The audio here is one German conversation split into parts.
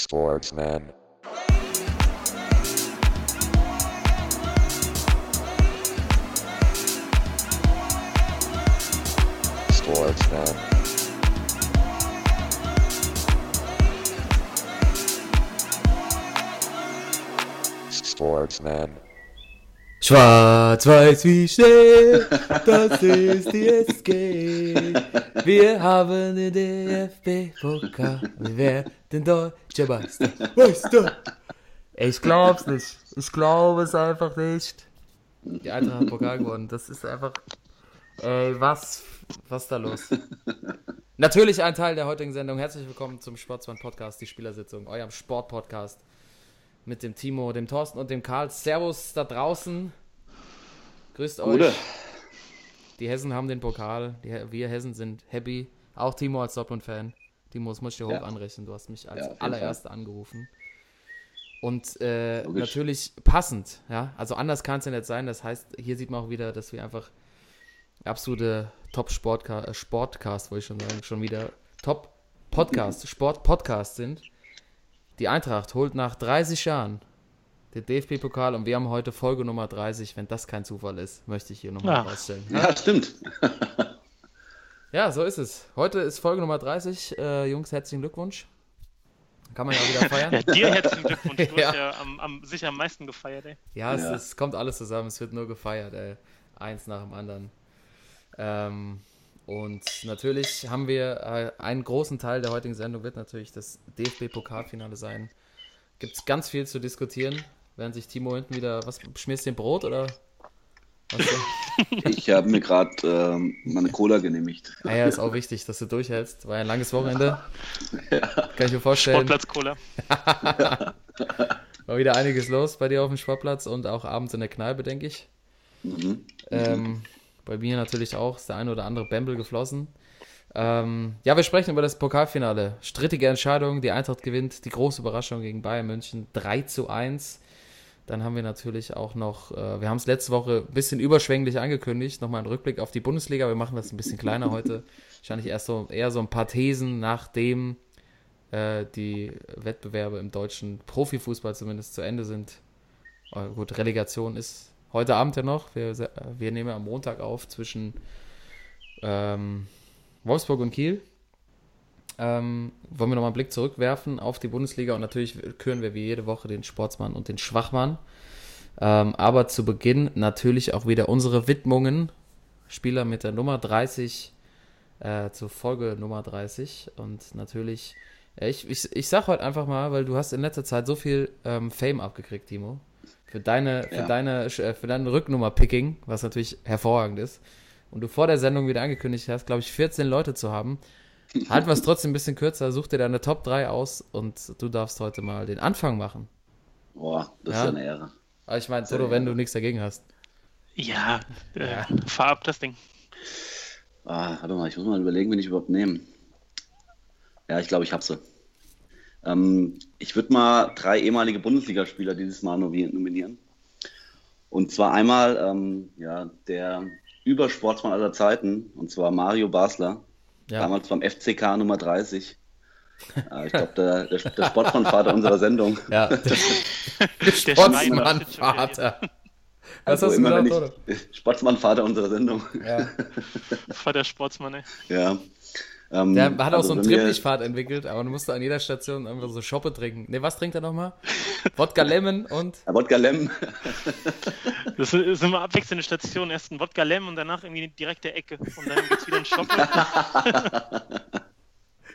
Sportsman. Sportsman. Sportsman. Schwarz-Weiß wie Schnee, das ist die SG. Wir haben den DFB-Pokal, wir werden deutscher Meister. Meister! Ich glaub's nicht. Ich glaube es einfach nicht. Die Eintracht hat Pokal gewonnen. Das ist einfach. Ey, was, was ist da los? Natürlich ein Teil der heutigen Sendung. Herzlich willkommen zum Sportsmann Podcast, die Spielersitzung, eurem Sportpodcast mit dem Timo, dem Thorsten und dem Karl. Servus da draußen. Grüßt Gute. euch. Die Hessen haben den Pokal. Die, wir Hessen sind happy. Auch Timo als Dortmund-Fan. Timo, das muss ich dir Ja. hoch anrechnen. Du hast mich als Ja, allererster angerufen. Und äh, natürlich passend, ja. Also anders kann es ja nicht sein. Das heißt, hier sieht man auch wieder, dass wir einfach absolute Top-Sportcast, äh, Sportcast, wollte ich schon sagen, schon wieder Top-Podcast, Sport-Podcast sind. Die Eintracht holt nach 30 Jahren den DFB-Pokal und wir haben heute Folge Nummer 30. Wenn das kein Zufall ist, möchte ich hier nochmal Ja. herausstellen. Ja, stimmt. Ja, so ist es. Heute ist Folge Nummer 30. Äh, Jungs, herzlichen Glückwunsch. Kann man ja auch wieder feiern. Ja, dir herzlichen Glückwunsch. Du Ja. hast ja am, am, sicher am meisten gefeiert, ey. Ja, es, Ja. es kommt alles zusammen. Es wird nur gefeiert, ey. Eins nach dem anderen. Ähm, und natürlich haben wir äh, einen großen Teil der heutigen Sendung wird natürlich das DFB-Pokalfinale sein. Gibt es ganz viel zu diskutieren, während sich Timo hinten wieder. Was schmierst du den Brot oder? Ich habe mir gerade ähm, meine Cola genehmigt. ah ja, ist auch wichtig, dass du durchhältst. War ja ein langes Wochenende. Kann ich mir vorstellen. Sportplatz Cola. War wieder einiges los bei dir auf dem Sportplatz und auch abends in der Kneipe, denke ich. Mhm. Ähm, bei mir natürlich auch ist der eine oder andere Bembel geflossen. Ähm, ja, wir sprechen über das Pokalfinale. Strittige Entscheidung, die Eintracht gewinnt, die große Überraschung gegen Bayern München 3 zu 1. Dann haben wir natürlich auch noch, äh, wir haben es letzte Woche ein bisschen überschwänglich angekündigt, nochmal ein Rückblick auf die Bundesliga. Wir machen das ein bisschen kleiner heute. Wahrscheinlich erst so eher so ein paar Thesen, nachdem äh, die Wettbewerbe im deutschen Profifußball zumindest zu Ende sind. Äh, gut, Relegation ist heute Abend ja noch. Wir, äh, wir nehmen am Montag auf zwischen ähm, Wolfsburg und Kiel. Ähm, wollen wir nochmal einen Blick zurückwerfen auf die Bundesliga und natürlich küren wir wie jede Woche den Sportsmann und den Schwachmann. Ähm, aber zu Beginn natürlich auch wieder unsere Widmungen. Spieler mit der Nummer 30 äh, zur Folge Nummer 30 und natürlich, ja, ich, ich, ich sag heute einfach mal, weil du hast in letzter Zeit so viel ähm, Fame abgekriegt, Timo. Für deine, für Ja. deine, äh, für deine Rücknummer-Picking, was natürlich hervorragend ist. Und du vor der Sendung wieder angekündigt hast, glaube ich, 14 Leute zu haben. Halten wir es trotzdem ein bisschen kürzer, such dir deine Top 3 aus und du darfst heute mal den Anfang machen. Boah, das Ja. ist ja eine Ehre. Aber ich meine, Toto, wenn du nichts dagegen hast. Ja, äh, Ja. fahr ab das Ding. Ah, warte mal, ich muss mal überlegen, wen ich überhaupt nehme. Ja, ich glaube, ich habe sie. Ähm, ich würde mal drei ehemalige Bundesligaspieler dieses Mal nomi- nominieren. Und zwar einmal ähm, ja, der Übersportsmann aller Zeiten, und zwar Mario Basler, Ja, damals beim FCK Nummer 30. Äh, ich glaube, der, der, der Sportmannvater unserer Sendung. ja. der Der Sportsmann-Vater. Was Also hast du immer, wenn gedacht, ich, Sportsmannvater unserer Sendung. Ja. Fahr der Sportsmann, ey. Ja. Ähm, Der hat auch also so einen Trippichpfad entwickelt, aber du musst an jeder Station einfach so Schoppe trinken. Ne, was trinkt er nochmal? Wodka Lemon und. Ja, Wodka Lem. Das sind immer abwechselnde Stationen. Erst ein Wodka Lem und danach irgendwie direkt der Ecke. Und dann geht's wieder ein Shop.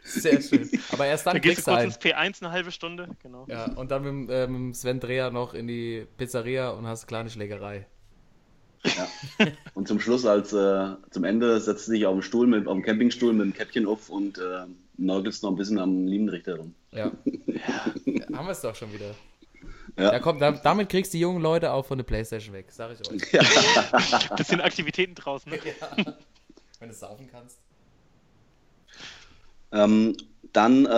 Sehr schön. Aber erst dann Dann gehst kriegst du kurz einen. ins P1 eine halbe Stunde. Genau. Ja, und dann mit, dem, äh, mit Sven Dreher noch in die Pizzeria und hast eine kleine Schlägerei. Ja. Und zum Schluss, als äh, zum Ende, setzt sich auf dem Stuhl, mit, auf dem Campingstuhl mit dem Käppchen auf und äh, nörgelst noch ein bisschen am Linienrichter rum. Ja. ja haben wir es doch schon wieder. Ja. Ja, komm, da, damit kriegst du die jungen Leute auch von der Playstation weg, sag ich euch. Bisschen Aktivitäten draußen. Ne? Wenn du saufen kannst. Ähm, dann äh,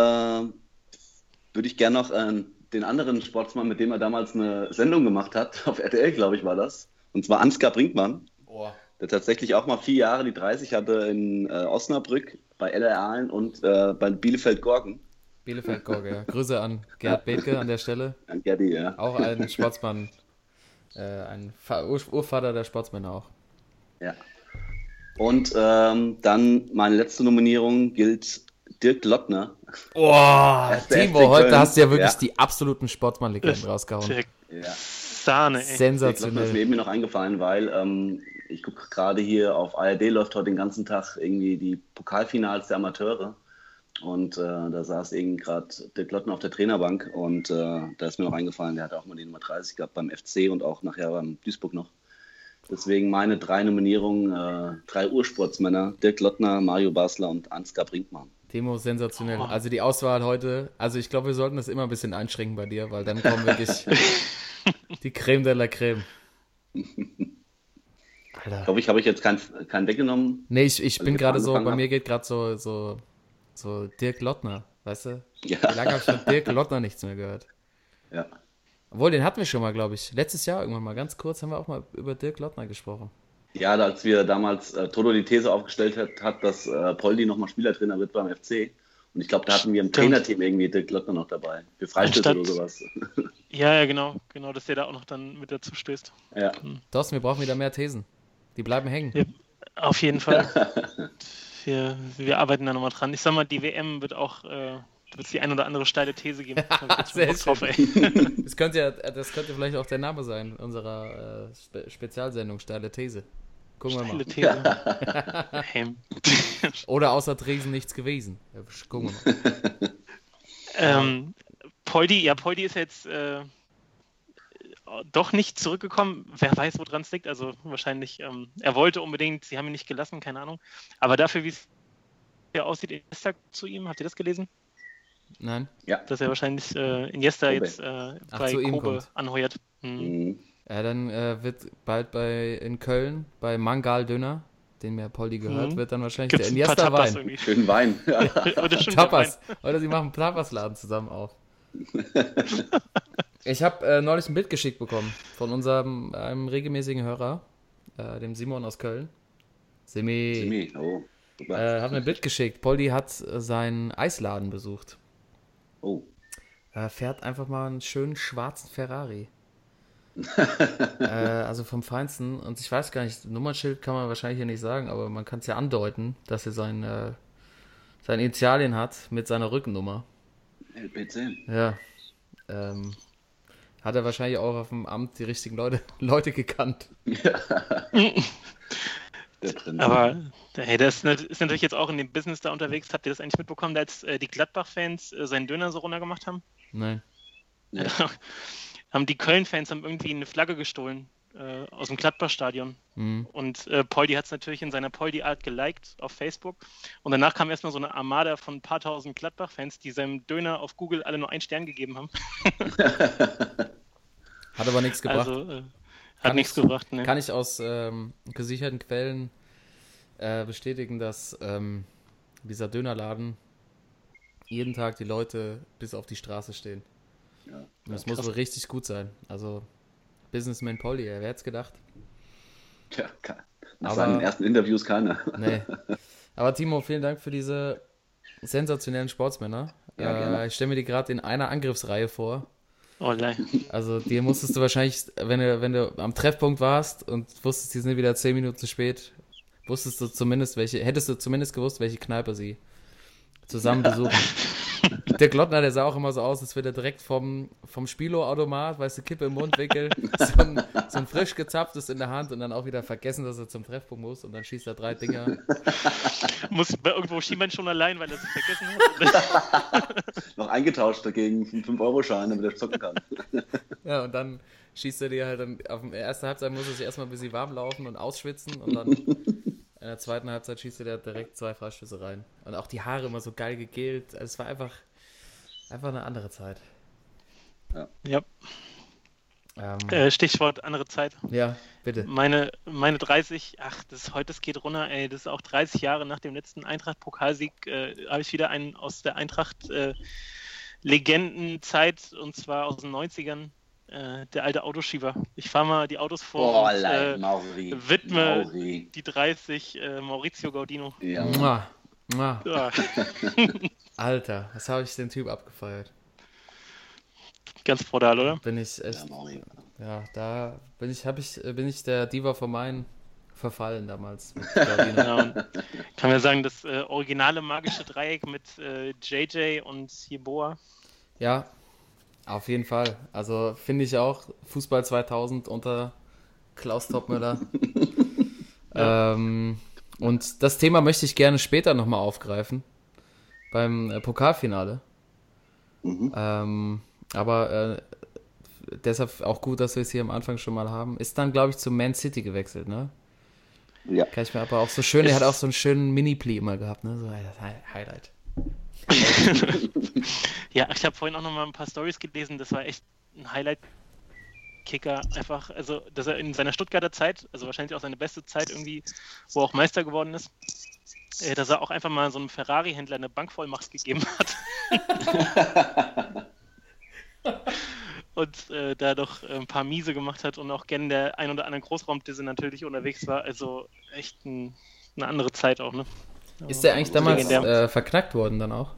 würde ich gerne noch äh, den anderen Sportsmann, mit dem er damals eine Sendung gemacht hat, auf RTL, glaube ich, war das. Und zwar Ansgar Brinkmann, Oh, der tatsächlich auch mal vier Jahre die 30 hatte in äh, Osnabrück, bei LR Aalen und äh, bei Bielefeld Gorken. Bielefeld-Gorge, ja. Grüße an Gerd Bethke an der Stelle. An Gerdi, ja. Auch ein Sportsmann, äh, ein Ur Urvater der Sportsmänner auch. ja. Und ähm, dann meine letzte Nominierung gilt Dirk Lottner. Boah, Timo, heute hast du ja wirklich Ja. die absoluten Sportmann-Legenden rausgehauen. Ja. Sahne, ey. Dirk Lottner ist Sensationell. mir eben noch eingefallen, weil ähm, ich gucke gerade hier auf ARD läuft heute den ganzen Tag irgendwie die Pokalfinals der Amateure. Und äh, da saß eben gerade Dirk Lottner auf der Trainerbank und äh, da ist mir noch eingefallen, der hat auch mal die Nummer 30 gehabt beim FC und auch nachher beim Duisburg noch. Deswegen meine drei Nominierungen, äh, drei Ursportsmänner, Dirk Lottner, Mario Basler und Ansgar Brinkmann. Timo, sensationell. Oh. Also die Auswahl heute, also ich glaube, wir sollten das immer ein bisschen einschränken bei dir, weil dann kommen wirklich die Creme de la Creme. Ich Alter. hoffe, ich habe ich jetzt keinen keinen weggenommen. Nee, ich, ich bin gerade so, bei hab. mir geht gerade so, so, so Dirk Lottner, weißt du? Ja. Wie lange habe ich von Dirk Lottner nichts mehr gehört? Ja. Obwohl, den hatten wir schon mal, glaube ich. Letztes Jahr irgendwann mal, ganz kurz, haben wir auch mal über Dirk Lottner gesprochen. Ja, als wir damals äh, Toto die These aufgestellt hat, hat dass äh, Poldi nochmal Spielertrainer wird beim FC. Und ich glaube, da hatten wir im Stimmt. Trainerteam irgendwie Dirk Lottner noch dabei. Für Freistöße Anstatt- oder sowas. Ja, ja, genau. Genau, dass der da auch noch dann mit dazu stößt. ja. Thorsten, wir brauchen wieder mehr Thesen. Die bleiben hängen. Ja, auf jeden Fall. wir, wir arbeiten da nochmal dran. Ich sag mal, die WM wird auch, äh, wird es die ein oder andere steile These geben. Sehr drauf, ey. Das könnte ja, das könnte vielleicht auch der Name sein unserer äh, Spe Spezialsendung, steile These. Gucken wir Steile mal. These. Hey. Oder außer Tresen nichts gewesen. Ja, gucken wir mal. Ähm, Poldi, ja, Poldi ist jetzt äh, doch nicht zurückgekommen. Wer weiß, woran es liegt. Also wahrscheinlich, ähm, er wollte unbedingt, sie haben ihn nicht gelassen, keine Ahnung. Aber dafür, wie es hier aussieht, Iniesta zu ihm, habt ihr das gelesen? Nein? Dass er wahrscheinlich äh, Iniesta Kobe. jetzt äh, Ach, bei ihm Kobe anheuert. Mhm. Mhm. Ja, dann äh, wird bald bei in Köln bei Mangal Döner, den mir Poldi gehört, Mhm. wird dann wahrscheinlich Gibt's der Iniesta Wein. irgendwie. Schönen Wein. Oder schon Tapas. Oder sie machen Tapasladen zusammen auf. Ich habe äh, neulich ein Bild geschickt bekommen von unserem einem regelmäßigen Hörer, äh, dem Simon aus Köln. Simi. Simi, oh. Äh, hat mir ein Bild geschickt. Poldi hat äh, seinen Eisladen besucht. oh. Er fährt einfach mal einen schönen schwarzen Ferrari. Äh, also vom Feinsten. Und ich weiß gar nicht, Nummernschild kann man wahrscheinlich hier nicht sagen, aber man kann es ja andeuten, dass er sein, äh, seine Initialien hat mit seiner Rückennummer. LPC. Ja. Ähm, hat er wahrscheinlich auch auf dem Amt die richtigen Leute, Leute gekannt. Der drin. Aber hey, das ist natürlich jetzt auch in dem Business da unterwegs. Habt ihr das eigentlich mitbekommen, als äh, die Gladbach-Fans äh, seinen Döner so runtergemacht haben? Nein. Ja. haben die Köln-Fans haben irgendwie eine Flagge gestohlen äh, aus dem Gladbach-Stadion. Mhm. Und äh, Poldi hat es natürlich in seiner Poldi-Art geliked auf Facebook. Und danach kam erstmal so eine Armada von ein paar tausend Gladbach-Fans, die seinem Döner auf Google alle nur einen Stern gegeben haben. Hat aber nichts gebracht. Also äh, hat Kann nichts ich- gebracht. Ne? Kann ich aus ähm, gesicherten Quellen äh, bestätigen, dass ähm, dieser Dönerladen jeden Tag die Leute bis auf die Straße stehen. Ja. Das muss wohl richtig gut sein. Also Businessman Polly, wer hätte es gedacht? Tja, ke- nach Aber- seinen ersten Interviews keiner. Nee. Aber Timo, vielen Dank für diese sensationellen Sportsmänner. Ja, äh, ich stelle mir die gerade in einer Angriffsreihe vor. Oh, nein. Also dir musstest du wahrscheinlich, wenn du, wenn du am Treffpunkt warst und wusstest, die sind wieder zehn Minuten zu spät, wusstest du zumindest welche, hättest du zumindest gewusst, welche Kneipe sie zusammen besuchen. Der Glottner, der sah auch immer so aus, als würde er direkt vom, vom Spilo-Automat, weißt du, Kippe im Mundwinkel, so ein, so ein frisch gezapftes in der Hand und dann auch wieder vergessen, dass er zum Treffpunkt muss und dann schießt er drei Dinger. Muss bei irgendwo Schiemann schon allein, weil er es vergessen hat. Noch eingetauscht dagegen einen 5-Euro-Schein, damit er zocken kann. Ja, und dann schießt er dir halt dann, auf der ersten Halbzeit muss er sich erstmal ein bisschen warm laufen und ausschwitzen und dann in der zweiten Halbzeit schießt er dir direkt zwei Freistöße rein. Und auch die Haare immer so geil gegelt. Also es war einfach, einfach eine andere Zeit. ja, Ähm, äh, Stichwort andere Zeit. ja, bitte. Meine, meine 30, ach, das heute, das geht runter, ey, das ist auch 30 Jahre nach dem letzten Eintracht-Pokalsieg, äh, habe ich wieder einen aus der Eintracht-Legendenzeit und zwar aus den 90ern, äh, der alte Autoschieber. Ich fahre mal die Autos vor Oh, und, äh, Mauri. widme- Mauri. die 30 äh, Maurizio Gaudino. Ja. Mua, mua. Ja. Alter, was habe ich den Typ abgefeiert? Ganz brutal, oder? Bin ich echt, Ja, Mauri. ja, da bin ich, habe ich, bin ich der Diva von meinen verfallen damals. Und kann man sagen, das äh, originale magische Dreieck mit äh, JJ und Jeboa. Ja, auf jeden Fall. Also finde ich auch Fußball 2000 unter Klaus Toppmüller. ähm, und das Thema möchte ich gerne später nochmal aufgreifen. Beim äh, Pokalfinale. Mhm. Ähm, aber äh, deshalb auch gut, dass wir es hier am Anfang schon mal haben. Ist dann, glaube ich, zu Man City gewechselt, ne? Ja. Kann ich mir aber auch so schön, er hat auch so einen schönen Mini-Pli immer gehabt, ne? So Highlight. Ja, ich habe vorhin auch noch mal ein paar Stories gelesen. Das war echt ein Highlight-Kicker. Einfach, also, dass er in seiner Stuttgarter Zeit, also wahrscheinlich auch seine beste Zeit irgendwie, wo er auch Meister geworden ist, äh, dass er auch einfach mal so einem Ferrari-Händler eine Bankvollmacht gegeben hat. und äh, da doch ein paar Miese gemacht hat und auch gerne der ein oder andere Großraumdisse natürlich unterwegs war. Also echt ein, eine andere Zeit auch, ne? Ist der eigentlich damals äh, verknackt worden dann auch?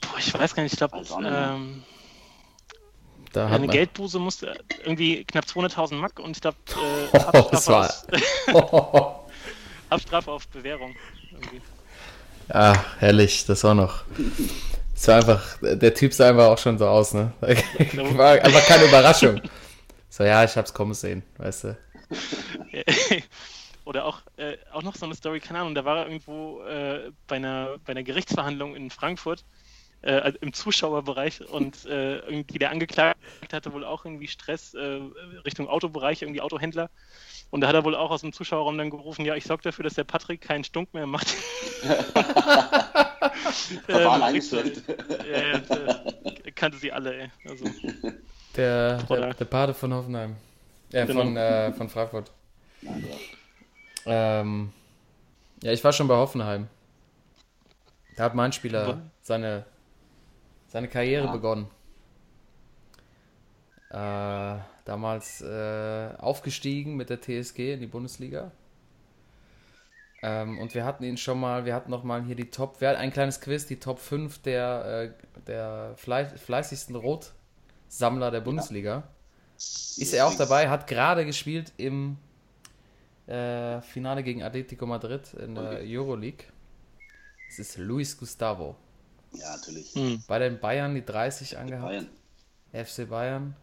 Boah, ich weiß gar nicht, ich glaube, ähm, eine Geldbuße musste irgendwie knapp 200.000 Mark und ich glaube, äh, Oh, das Haftstrafe, war. auf, Bewährung. Irgendwie. Ah, herrlich, das auch noch. Das war einfach, der Typ sah einfach auch schon so aus, ne? War einfach keine Überraschung. So, ja, ich hab's kommen sehen, weißt du. Oder auch, äh, auch noch so eine Story, keine Ahnung, da war er irgendwo äh, bei, einer, bei einer Gerichtsverhandlung in Frankfurt äh, also im Zuschauerbereich und äh, irgendwie der Angeklagte hatte wohl auch irgendwie Stress äh, Richtung Autobereich, irgendwie Autohändler. Und da hat er wohl auch aus dem Zuschauerraum dann gerufen, ja, ich sorge dafür, dass der Patrick keinen Stunk mehr macht. Verfahren Ähm, eingestellt. Ja, ja, äh, kannte sie alle, ey. Also, Der, der, der Pate von Hoffenheim. Ja, Genau. von, äh, von Frankfurt. Nein, ja. Ähm, ja, ich war schon bei Hoffenheim. Da hat mein Spieler seine, seine Karriere Ah. begonnen. Äh, damals äh, aufgestiegen mit der TSG in die Bundesliga. Ähm, und wir hatten ihn schon mal, wir hatten noch mal hier die Top, wir hatten ein kleines Quiz, die Top 5 der, äh, der fleiß, fleißigsten Rotsammler der Bundesliga. Ist er auch dabei, hat gerade gespielt im äh, Finale gegen Atletico Madrid in der Euroleague. Es ist Luis Gustavo. Ja, natürlich. hm. Bei den Bayern die 30 angehabt. Bayern. FC Bayern.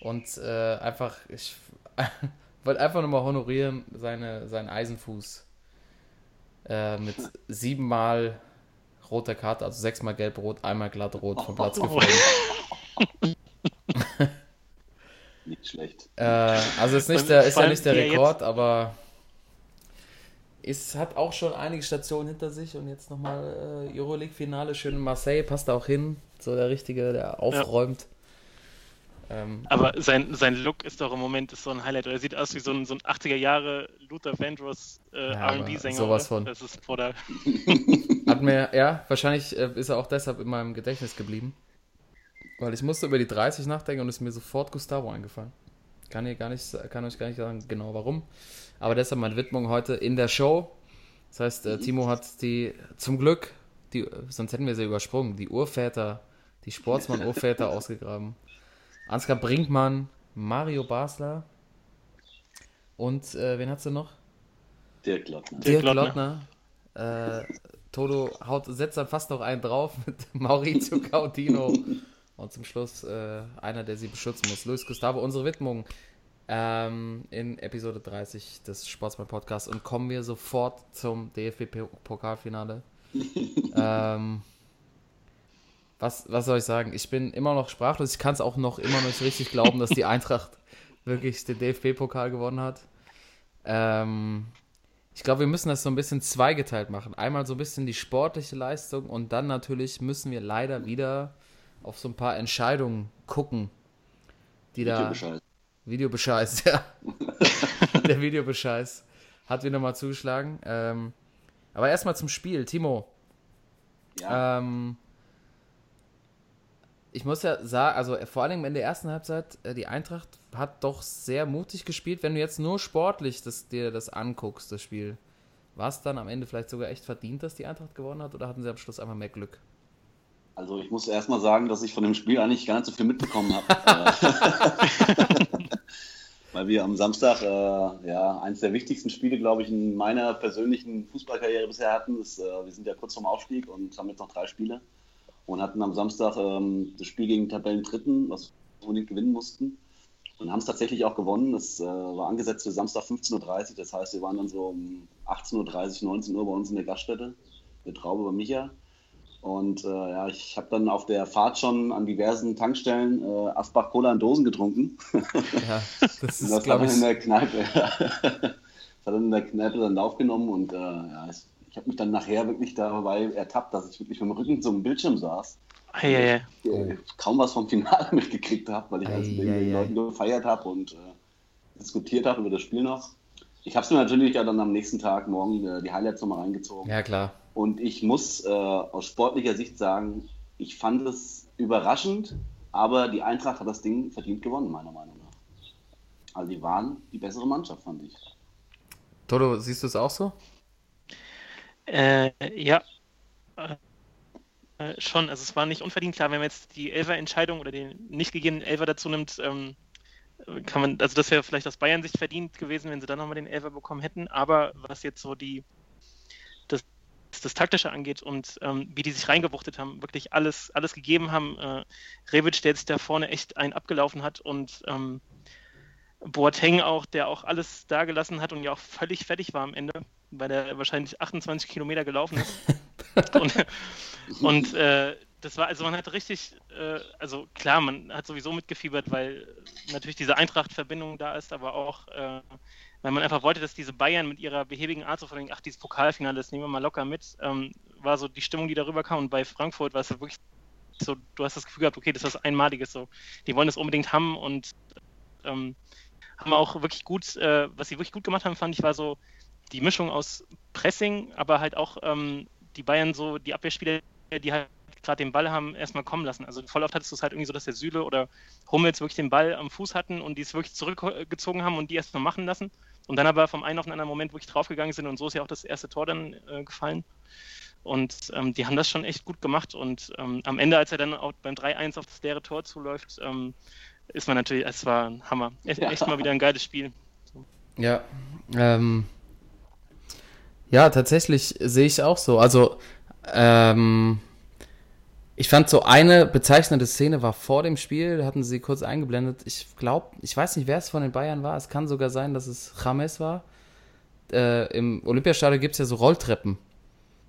Und äh, einfach, ich wollte einfach nur mal honorieren, seine, seinen Eisenfuß äh, mit siebenmal roter Karte, also sechsmal gelb-rot, einmal glatt-rot vom Platz Oh. geflogen. Nicht schlecht. Äh, also ist, nicht der, ist vor ja nicht der er Rekord, aber es hat auch schon einige Stationen hinter sich und jetzt nochmal äh, Euroleague-Finale, schön in Marseille, passt da auch hin. So der Richtige, der aufräumt. Ähm, Aber sein, sein Look ist doch im Moment ist so ein Highlight. Er sieht aus wie so ein, so ein 80er Jahre Luther Vandross äh, Ja, RB-Sänger. sowas von. Das ist brutal. Hat mir, ja, wahrscheinlich äh, ist er auch deshalb in meinem Gedächtnis geblieben. Weil ich musste über die 30 nachdenken und ist mir sofort Gustavo eingefallen. Kann, hier gar nicht, kann euch gar nicht sagen, genau warum. Aber deshalb meine Widmung heute in der Show. Das heißt, äh, Timo hat die, zum Glück, die, sonst hätten wir sie übersprungen, die Urväter, die Sportsmann-Urväter ausgegraben. Ansgar Brinkmann, Mario Basler und äh, wen hast du noch? Dirk Lottner. Dirk Dirk Lottner. Äh, Toto haut, setzt dann fast noch einen drauf mit Maurizio Gaudino. Und zum Schluss äh, einer, der sie beschützen muss. Luis Gustavo, unsere Widmung ähm, in Episode 30 des Sportsmann Podcasts. Und kommen wir sofort zum DFB-Pokalfinale. ähm, was, was soll ich sagen? Ich bin immer noch sprachlos. Ich kann es auch noch immer noch nicht richtig glauben, dass die Eintracht wirklich den DFB-Pokal gewonnen hat. Ähm, ich glaube, wir müssen das so ein bisschen zweigeteilt machen. Einmal so ein bisschen die sportliche Leistung und dann natürlich müssen wir leider wieder auf so ein paar Entscheidungen gucken, die da. Videobescheid. Videobescheiß, ja. Der Videobescheiß hat wieder mal zugeschlagen. Ähm, aber erstmal zum Spiel. Timo, Ja, ähm, ich muss ja sagen, also vor allem in der ersten Halbzeit, äh, die Eintracht hat doch sehr mutig gespielt. Wenn du jetzt nur sportlich das, dir das anguckst, das Spiel, war es dann am Ende vielleicht sogar echt verdient, dass die Eintracht gewonnen hat oder hatten sie am Schluss einfach mehr Glück? Also ich muss erstmal sagen, dass ich von dem Spiel eigentlich gar nicht so viel mitbekommen habe. Weil wir am Samstag äh, ja eines der wichtigsten Spiele, glaube ich, in meiner persönlichen Fußballkarriere bisher hatten. Ist, äh, wir sind ja kurz vorm Aufstieg und haben jetzt noch drei Spiele und hatten am Samstag ähm, das Spiel gegen Tabellendritten, was wir unbedingt gewinnen mussten. Und haben es tatsächlich auch gewonnen. Das äh, war angesetzt für Samstag 15.30 Uhr. Das heißt, wir waren dann so um 18.30 Uhr, 19 Uhr bei uns in der Gaststätte, der Traube bei Micha. Und äh, ja, ich habe dann auf der Fahrt schon an diversen Tankstellen äh, Asbach Cola in Dosen getrunken. Ja, das ist, das glaube ich, in der Kneipe, das hat dann in der Kneipe dann Lauf genommen und äh, ja, ich, ich habe mich dann nachher wirklich dabei ertappt, dass ich wirklich mit dem Rücken zum Bildschirm saß. Eieiei. äh, kaum was vom Finale mitgekriegt habe, weil ich also mit den. Leuten gefeiert habe und äh, diskutiert habe über das Spiel noch. Ich habe es mir natürlich ja dann am nächsten Tag morgen äh, die Highlights nochmal reingezogen. ja klar. Und ich muss äh, aus sportlicher Sicht sagen, ich fand es überraschend, aber die Eintracht hat das Ding verdient gewonnen, meiner Meinung nach. Also die waren die bessere Mannschaft, fand ich. Toto, siehst du es auch so? Äh, ja. Äh, schon, also es war nicht unverdient. Klar, wenn man jetzt die Elfer-Entscheidung oder den nicht gegebenen Elfer dazu nimmt, ähm, kann man, also das wäre vielleicht aus Bayern-Sicht verdient gewesen, wenn sie dann nochmal den Elfer bekommen hätten. Aber was jetzt so die das, das Taktische angeht und ähm, wie die sich reingewuchtet haben, wirklich alles, alles gegeben haben. Äh, Rebic, der jetzt da vorne echt einen abgelaufen hat und ähm, Boateng auch, der auch alles da gelassen hat und ja auch völlig fertig war am Ende, weil er wahrscheinlich 28 Kilometer gelaufen ist. und und äh, das war, also man hat richtig, äh, also klar, man hat sowieso mitgefiebert, weil natürlich diese Eintracht-Verbindung da ist, aber auch, äh, weil man einfach wollte, dass diese Bayern mit ihrer behäbigen Art so von ach, dieses Pokalfinale, das nehmen wir mal locker mit, ähm, war so die Stimmung, die darüber kam. Und bei Frankfurt war es wirklich so, du hast das Gefühl gehabt, okay, das ist was Einmaliges so. Die wollen das unbedingt haben und ähm, haben auch wirklich gut, äh, was sie wirklich gut gemacht haben, fand ich, war so die Mischung aus Pressing, aber halt auch ähm, die Bayern so, die Abwehrspieler, die halt gerade den Ball haben, erstmal kommen lassen. Also voll oft hattest du es halt irgendwie so, dass der Süle oder Hummels wirklich den Ball am Fuß hatten und die es wirklich zurückgezogen haben und die erstmal machen lassen und dann aber vom einen auf den anderen Moment wirklich draufgegangen sind und so ist ja auch das erste Tor dann äh, gefallen. Und ähm, die haben das schon echt gut gemacht und ähm, am Ende, als er dann auch beim 3-1 auf das leere Tor zuläuft, ähm, ist man natürlich, es war ein Hammer. Echt, echt mal wieder ein geiles Spiel. Ja, ähm, ja, tatsächlich sehe ich es auch so. Also, ähm, ich fand so eine bezeichnende Szene war vor dem Spiel, da hatten sie kurz eingeblendet. Ich glaube, ich weiß nicht, wer es von den Bayern war. Es kann sogar sein, dass es James war. Äh, Im Olympiastadion gibt es ja so Rolltreppen.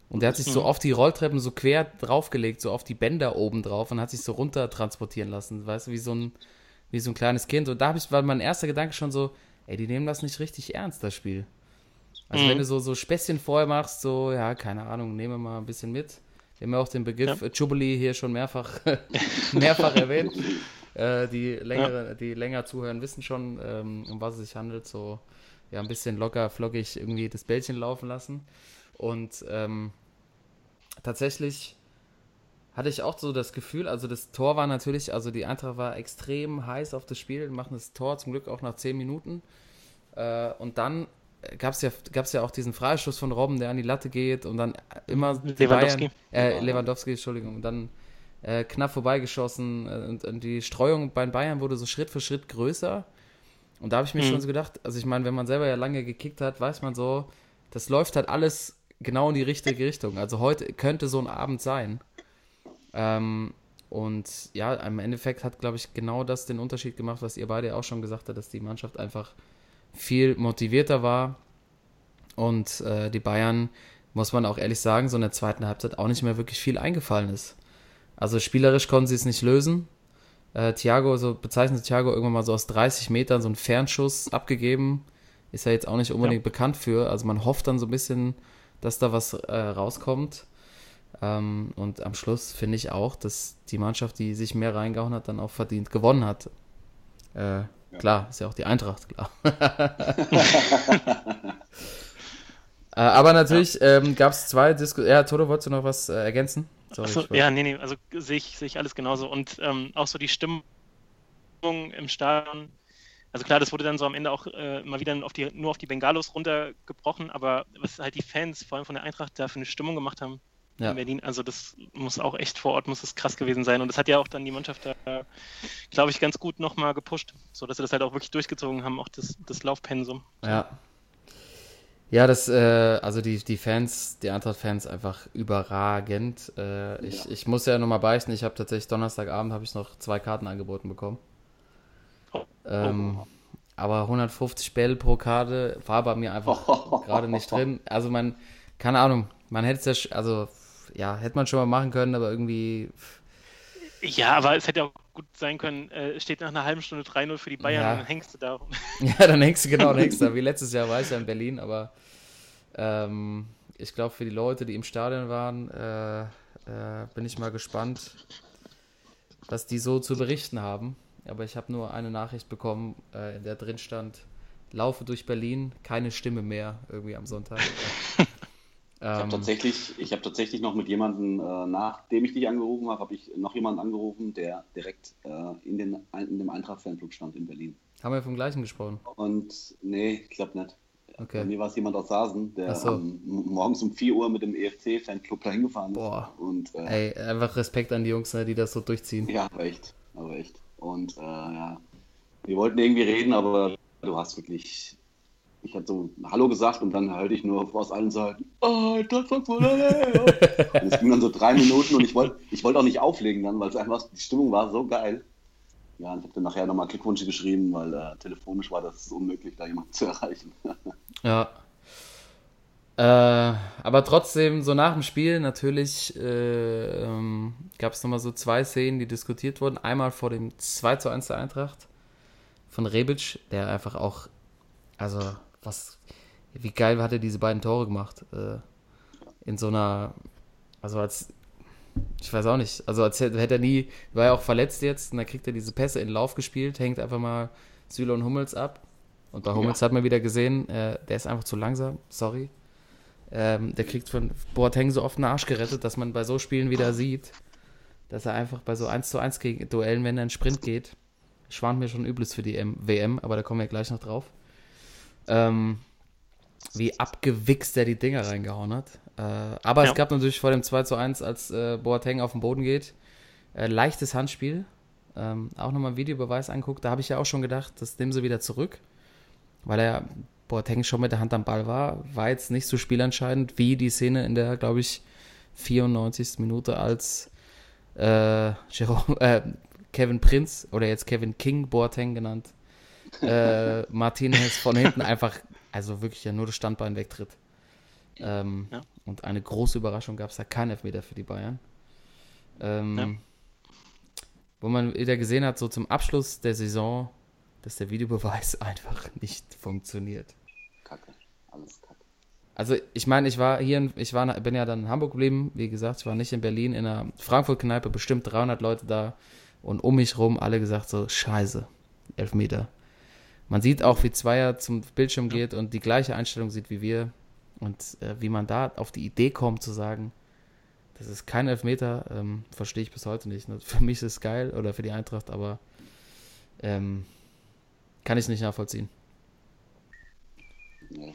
Und der hat sich so auf die Rolltreppen so quer draufgelegt, so auf die Bänder oben drauf und hat sich so runter transportieren lassen. Weißt du, wie so ein, wie so ein kleines Kind. Und da habe ich, war mein erster Gedanke schon so, ey, die nehmen das nicht richtig ernst, das Spiel. Also Mhm. wenn du so, so Späßchen vorher machst, so, ja, keine Ahnung, nehmen wir mal ein bisschen mit. Wir haben ja auch den Begriff Ja. ja. Chubeli hier schon mehrfach, mehrfach erwähnt. Äh, die, längere, die länger zuhören, wissen schon, ähm, um was es sich handelt. So, ja, ein bisschen locker, flockig irgendwie das Bällchen laufen lassen. Und ähm, tatsächlich hatte ich auch so das Gefühl, also das Tor war natürlich, also die Eintracht war extrem heiß auf das Spiel, machen das Tor zum Glück auch nach 10 Minuten. Äh, und dann gab es ja, gab's ja auch diesen Freistoß von Robben, der an die Latte geht und dann immer Lewandowski. Bayern, äh, Lewandowski, Entschuldigung, und dann äh, knapp vorbeigeschossen äh, und, und die Streuung bei den Bayern wurde so Schritt für Schritt größer. Und da habe ich mir Mhm. schon so gedacht, also ich meine, wenn man selber ja lange gekickt hat, weiß man so, das läuft halt alles genau in die richtige Richtung. Also heute könnte so ein Abend sein. Ähm, und ja, im Endeffekt hat, glaube ich, genau das den Unterschied gemacht, was ihr beide auch schon gesagt habt, dass die Mannschaft einfach viel motivierter war. Und äh, die Bayern, muss man auch ehrlich sagen, so in der zweiten Halbzeit auch nicht mehr wirklich viel eingefallen ist. Also spielerisch konnten sie es nicht lösen. Äh, Thiago, so bezeichnet Thiago irgendwann mal so aus 30 Metern so einen Fernschuss abgegeben. Ist ja jetzt auch nicht unbedingt bekannt für. Also man hofft dann so ein bisschen, dass da was äh, rauskommt. Ähm, und am Schluss finde ich auch, dass die Mannschaft, die sich mehr reingehauen hat, dann auch verdient gewonnen hat. Äh, Klar, ist ja auch die Eintracht, klar. äh, aber natürlich ähm, gab es zwei Diskussionen. Ja, Toto, wolltest du noch was äh, ergänzen? Sorry, wollte- ja, nee, nee, also sehe ich, sehe ich alles genauso. Und ähm, auch so die Stimmung im Stadion, Also klar, das wurde dann so am Ende auch äh, mal wieder auf die, nur auf die Bengalos runtergebrochen, aber was halt die Fans, vor allem von der Eintracht, da für eine Stimmung gemacht haben Ja. in Berlin, also das muss auch echt vor Ort, muss das krass gewesen sein. Und das hat ja auch dann die Mannschaft da, glaube ich, ganz gut nochmal gepusht, sodass sie das halt auch wirklich durchgezogen haben, auch das, das Laufpensum. Ja. Ja, das, äh, also die, die Fans, die Eintracht-Fans einfach überragend. Äh, ich, Ja. ich muss ja nochmal beichten, ich habe tatsächlich Donnerstagabend habe ich noch zwei Karten angeboten bekommen. Oh. Ähm, aber 150 Bälle pro Karte war bei mir einfach gerade nicht drin. Also man, keine Ahnung, man hätte es ja, also ja, hätte man schon mal machen können, aber irgendwie, Ja, aber es hätte auch gut sein können, äh, es steht nach einer halben Stunde 3-0 für die Bayern Ja. und dann hängst du da. ja, dann hängst du genau, dann hängst du da. Wie letztes Jahr war ich ja in Berlin, aber ähm, ich glaube, für die Leute, die im Stadion waren, äh, äh, bin ich mal gespannt, was die so zu berichten haben. Aber ich habe nur eine Nachricht bekommen, äh, in der drin stand, laufe durch Berlin, keine Stimme mehr, irgendwie am Sonntag. Ich habe ähm, tatsächlich, ich hab tatsächlich noch mit jemandem, äh, nachdem ich dich angerufen habe, habe ich noch jemanden angerufen, der direkt äh, in, den, in dem Eintracht-Fanclub stand in Berlin. haben wir vom gleichen gesprochen? Und nee, ich glaube nicht. Bei Okay. mir war es jemand aus Sasen, der so. ähm, morgens um 4 Uhr mit dem EFC-Fanclub dahin gefahren ist. Boah. Und äh, Ey, einfach Respekt an die Jungs, ne, die das so durchziehen. ja, aber echt, aber echt. Und äh, ja, wir wollten irgendwie reden, aber du hast wirklich. Ich hatte so Hallo gesagt und dann hörte ich nur aus allen Seiten, oh, das war voll Und es ging dann so drei Minuten und ich wollte ich wollte auch nicht auflegen dann, weil es einfach, die Stimmung war so geil. Ja, und ich habe dann nachher nochmal Glückwünsche geschrieben, weil äh, telefonisch war das unmöglich, da jemanden zu erreichen. Ja. Äh, aber trotzdem, so nach dem Spiel, natürlich äh, ähm, gab es nochmal so zwei Szenen, die diskutiert wurden. Einmal vor dem 2 zu 1 der Eintracht von Rebic, der einfach auch, also, was, wie geil hat er diese beiden Tore gemacht? Äh, in so einer, also als, ich weiß auch nicht, also als hätte hätte er nie, war ja auch verletzt jetzt und dann kriegt er diese Pässe in den Lauf gespielt, hängt einfach mal Süle und Hummels ab. Und bei Hummels hat man wieder gesehen, äh, der ist einfach zu langsam, sorry. Ähm, der kriegt von Boateng so oft einen Arsch gerettet, dass man bei so Spielen wieder sieht, dass er einfach bei so 1 zu 1 gegen Duellen, wenn er in Sprint geht, schwant mir schon übles für die M WM, aber da kommen wir gleich noch drauf. Ähm, wie abgewichst er die Dinger reingehauen hat. Äh, aber Ja. es gab natürlich vor dem 2 zu 1, als äh, Boateng auf den Boden geht, äh, leichtes Handspiel. Ähm, auch nochmal Videobeweis anguckt, da habe ich ja auch schon gedacht, das nehmen sie wieder zurück, weil er Boateng schon mit der Hand am Ball war, war jetzt nicht so spielentscheidend wie die Szene in der, glaube ich, 94. Minute, als äh, Jerome, äh, Kevin Prinz oder jetzt Kevin King Boateng genannt, äh, Martinez von hinten einfach, also wirklich ja nur das Standbein wegtritt. Ähm, Ja. Und eine große Überraschung gab es da keinen Elfmeter für die Bayern. Ähm, Ja. Wo man wieder gesehen hat, so zum Abschluss der Saison, dass der Videobeweis einfach nicht funktioniert. Kacke, alles Kacke. Also ich meine, ich war hier, in, ich war, bin ja dann in Hamburg geblieben, wie gesagt, ich war nicht in Berlin, in einer Frankfurt-Kneipe, bestimmt 300 Leute da und um mich rum alle gesagt so, scheiße, Elfmeter. Man sieht auch, wie Zweier zum Bildschirm geht und die gleiche Einstellung sieht wie wir und äh, wie man da auf die Idee kommt zu sagen, das ist kein Elfmeter, ähm, verstehe ich bis heute nicht. Ne? Für mich ist es geil oder für die Eintracht, aber ähm, kann ich nicht nachvollziehen. Nee.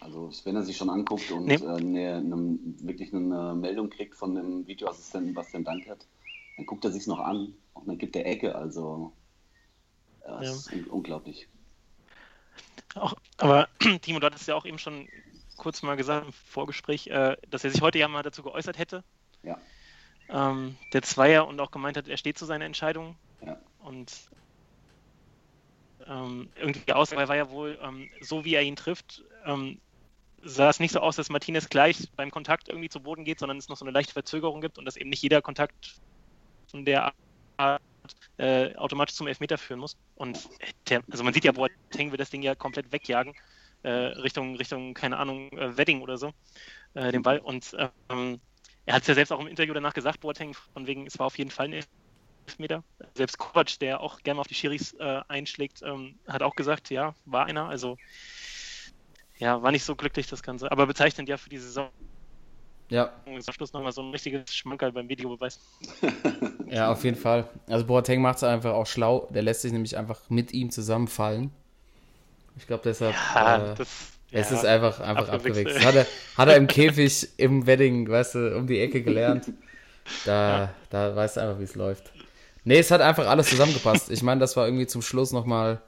Also wenn er sich schon anguckt und Nee. äh, eine, eine, wirklich eine Meldung kriegt von dem Videoassistenten Bastian Dankert, dann guckt er sich noch an und dann gibt er Ecke. Also das Ja. ist un unglaublich. Auch, aber Timo, du hattest ja auch eben schon kurz mal gesagt im Vorgespräch, äh, dass er sich heute ja mal dazu geäußert hätte. Ja. Ähm, der Zweier und auch gemeint hat, er steht zu seiner Entscheidung. Ja. Und ähm, irgendwie die Aussage war ja wohl, ähm, so wie er ihn trifft, ähm, sah es nicht so aus, dass Martinez gleich beim Kontakt irgendwie zu Boden geht, sondern es noch so eine leichte Verzögerung gibt und dass eben nicht jeder Kontakt von der Art äh, automatisch zum Elfmeter führen muss. Und der, also man sieht ja, Boateng will das Ding ja komplett wegjagen, äh, Richtung, Richtung, keine Ahnung, äh, Wedding oder so, äh, den Ball. Und ähm, er hat es ja selbst auch im Interview danach gesagt, Boateng, von wegen, es war auf jeden Fall ein Elfmeter. Selbst Kovac, der auch gerne mal auf die Schiris äh, einschlägt, ähm, hat auch gesagt, ja, war einer. Also ja, war nicht so glücklich das Ganze. Aber bezeichnend ja für die Saison. Ja. Zum Schluss nochmal so ein richtiges Schmankerl beim Videobeweis. Ja, auf jeden Fall. Also Boateng macht es einfach auch schlau. Der lässt sich nämlich einfach mit ihm zusammenfallen. Ich glaube deshalb. Ja, äh, das, es ja, ist einfach, einfach abgewichst. Hat er, hat er im Käfig im Wedding, weißt du, um die Ecke gelernt. Da, da weißt du einfach, wie es läuft. Nee, es hat einfach alles zusammengepasst. Ich meine, das war irgendwie zum Schluss nochmal,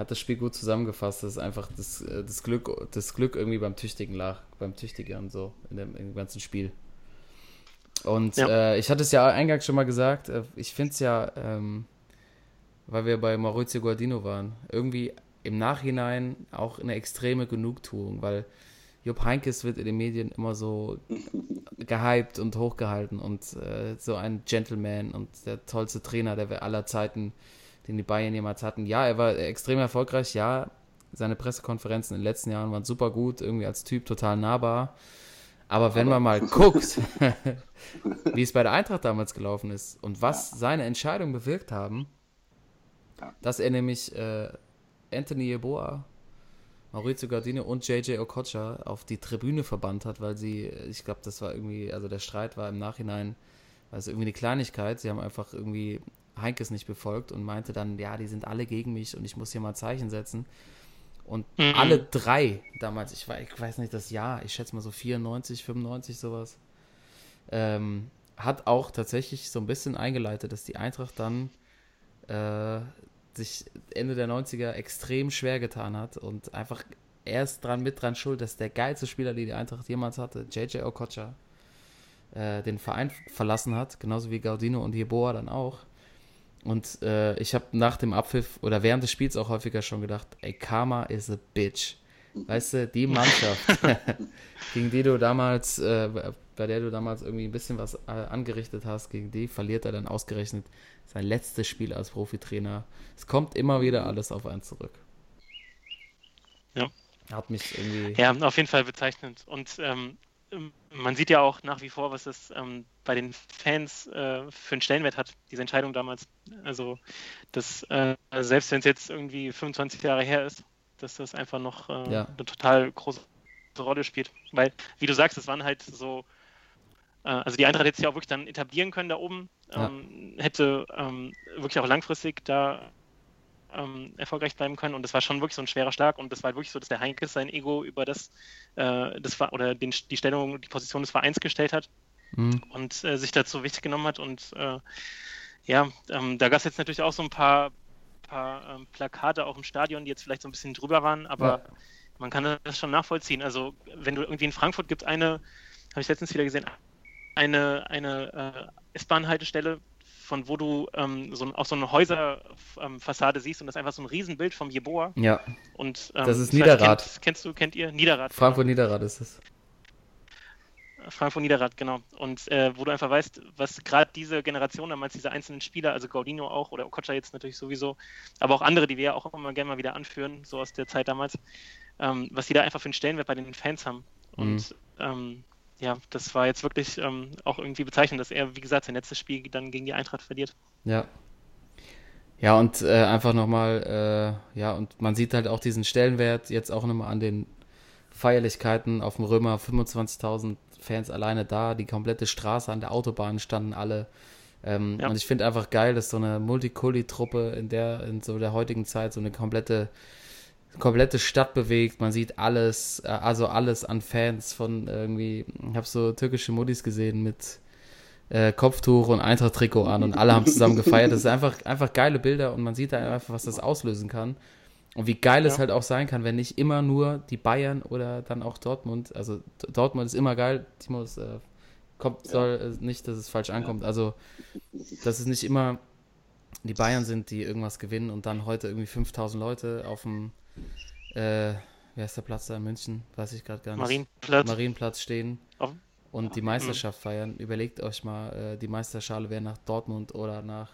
hat das Spiel gut zusammengefasst. Das ist einfach das, äh, das, Glück, das Glück irgendwie beim Tüchtigen lag, beim Tüchtigern so in dem, im ganzen Spiel. Und Ja. äh, ich hatte es ja eingangs schon mal gesagt, äh, ich finde es ja, ähm, weil wir bei Maurizio Guardino waren, irgendwie im Nachhinein auch eine extreme Genugtuung, weil Jupp Heynckes wird in den Medien immer so gehypt und hochgehalten und äh, so ein Gentleman und der tollste Trainer der aller Zeiten, den die Bayern jemals hatten. Ja, er war extrem erfolgreich, ja, seine Pressekonferenzen in den letzten Jahren waren super gut, irgendwie als Typ total nahbar. Aber wenn man mal guckt, wie es bei der Eintracht damals gelaufen ist und was seine Entscheidungen bewirkt haben, Ja. dass er nämlich äh, Anthony Yeboah, Maurizio Gardino und JJ Okocha auf die Tribüne verbannt hat, weil sie, ich glaube, das war irgendwie, also der Streit war im Nachhinein, also irgendwie eine Kleinigkeit. Sie haben einfach irgendwie Heinkes nicht befolgt und meinte dann, ja, die sind alle gegen mich und ich muss hier mal Zeichen setzen. Und Mhm. alle drei damals, ich weiß, ich weiß nicht das Jahr, ich schätze mal so 94, 95 sowas, ähm, hat auch tatsächlich so ein bisschen eingeleitet, dass die Eintracht dann äh, sich Ende der 90er extrem schwer getan hat und einfach erst dran mit dran schuld, dass der geilste Spieler, den die Eintracht jemals hatte, JJ Okocha, äh, den Verein verlassen hat, genauso wie Gaudino und Jeboa dann auch. Und äh, ich habe nach dem Abpfiff oder während des Spiels auch häufiger schon gedacht, ey, Karma is a bitch. Weißt du, die Mannschaft, gegen die du damals, äh, bei der du damals irgendwie ein bisschen was äh, angerichtet hast, gegen die verliert er dann ausgerechnet sein letztes Spiel als Profitrainer. Es kommt immer wieder alles auf einen zurück. Ja. Hat mich irgendwie. Ja, auf jeden Fall bezeichnend. Und ähm, man sieht ja auch nach wie vor, was es ähm, bei den Fans äh, für einen Stellenwert hat, diese Entscheidung damals. Also, dass äh, selbst wenn es jetzt irgendwie 25 Jahre her ist, dass das einfach noch äh, Ja. eine total große Rolle spielt. Weil, wie du sagst, es waren halt so, äh, also die Eintracht hätte sich auch wirklich dann etablieren können da oben, Ja. ähm, hätte ähm, wirklich auch langfristig da ähm, erfolgreich bleiben können. Und das war schon wirklich so ein schwerer Schlag. Und das war wirklich so, dass der Heinkes sein Ego über das, äh, das war, oder den, die Stellung, die Position des Vereins gestellt hat Hm, und äh, sich dazu wichtig genommen hat. Und äh, ja, ähm, da gab es jetzt natürlich auch so ein paar, paar ähm, Plakate auch im Stadion, die jetzt vielleicht so ein bisschen drüber waren, aber Ja. man kann das schon nachvollziehen. Also wenn du irgendwie in Frankfurt gibt eine, habe ich letztens wieder gesehen, eine, eine äh, S-Bahn-Haltestelle, von wo du ähm, so, auch so eine Häuserfassade siehst und das ist einfach so ein Riesenbild vom Jeboa. Ja, Und, ähm, Das ist Niederrad. Kennt, kennst du, kennt ihr? Niederrad. Frankfurt Niederrad ist es. Genau. Frankfurt Niederrad, genau. Und äh, wo du einfach weißt, was gerade diese Generation damals, diese einzelnen Spieler, also Gaudino auch oder Okocha jetzt natürlich sowieso, aber auch andere, die wir ja auch immer gerne mal wieder anführen, so aus der Zeit damals, ähm, was die da einfach für einen Stellenwert bei den Fans haben. Und ähm, ja, das war jetzt wirklich ähm, auch irgendwie bezeichnend, dass er, wie gesagt, sein letztes Spiel dann gegen die Eintracht verliert. Ja. Ja, und äh, einfach nochmal, äh, ja, und man sieht halt auch diesen Stellenwert jetzt auch nochmal an den Feierlichkeiten auf dem Römer, 25.000 Fans alleine da, die komplette Straße an der Autobahn standen alle. Ähm, Ja. Und ich finde einfach geil, dass so eine Multikulti-Truppe in der, in so der heutigen Zeit so eine komplette, komplette Stadt bewegt. Man sieht alles, äh, also alles an Fans von irgendwie, ich habe so türkische Muttis gesehen mit äh, Kopftuch und Eintracht-Trikot an und alle haben zusammen gefeiert. Das ist einfach, einfach geile Bilder und man sieht da einfach, was das auslösen kann. Und wie geil es Ja. halt auch sein kann, wenn nicht immer nur die Bayern oder dann auch Dortmund, also Dortmund ist immer geil, Timo ist, äh, kommt, soll äh, nicht, dass es falsch ankommt. Also, dass es nicht immer die Bayern sind, die irgendwas gewinnen und dann heute irgendwie 5000 Leute auf dem, äh, wie heißt der Platz da in München? Weiß ich gerade gar nicht. Marienplatz. Marienplatz stehen Auf- und die Meisterschaft feiern. Überlegt euch mal, äh, die Meisterschale wäre nach Dortmund oder nach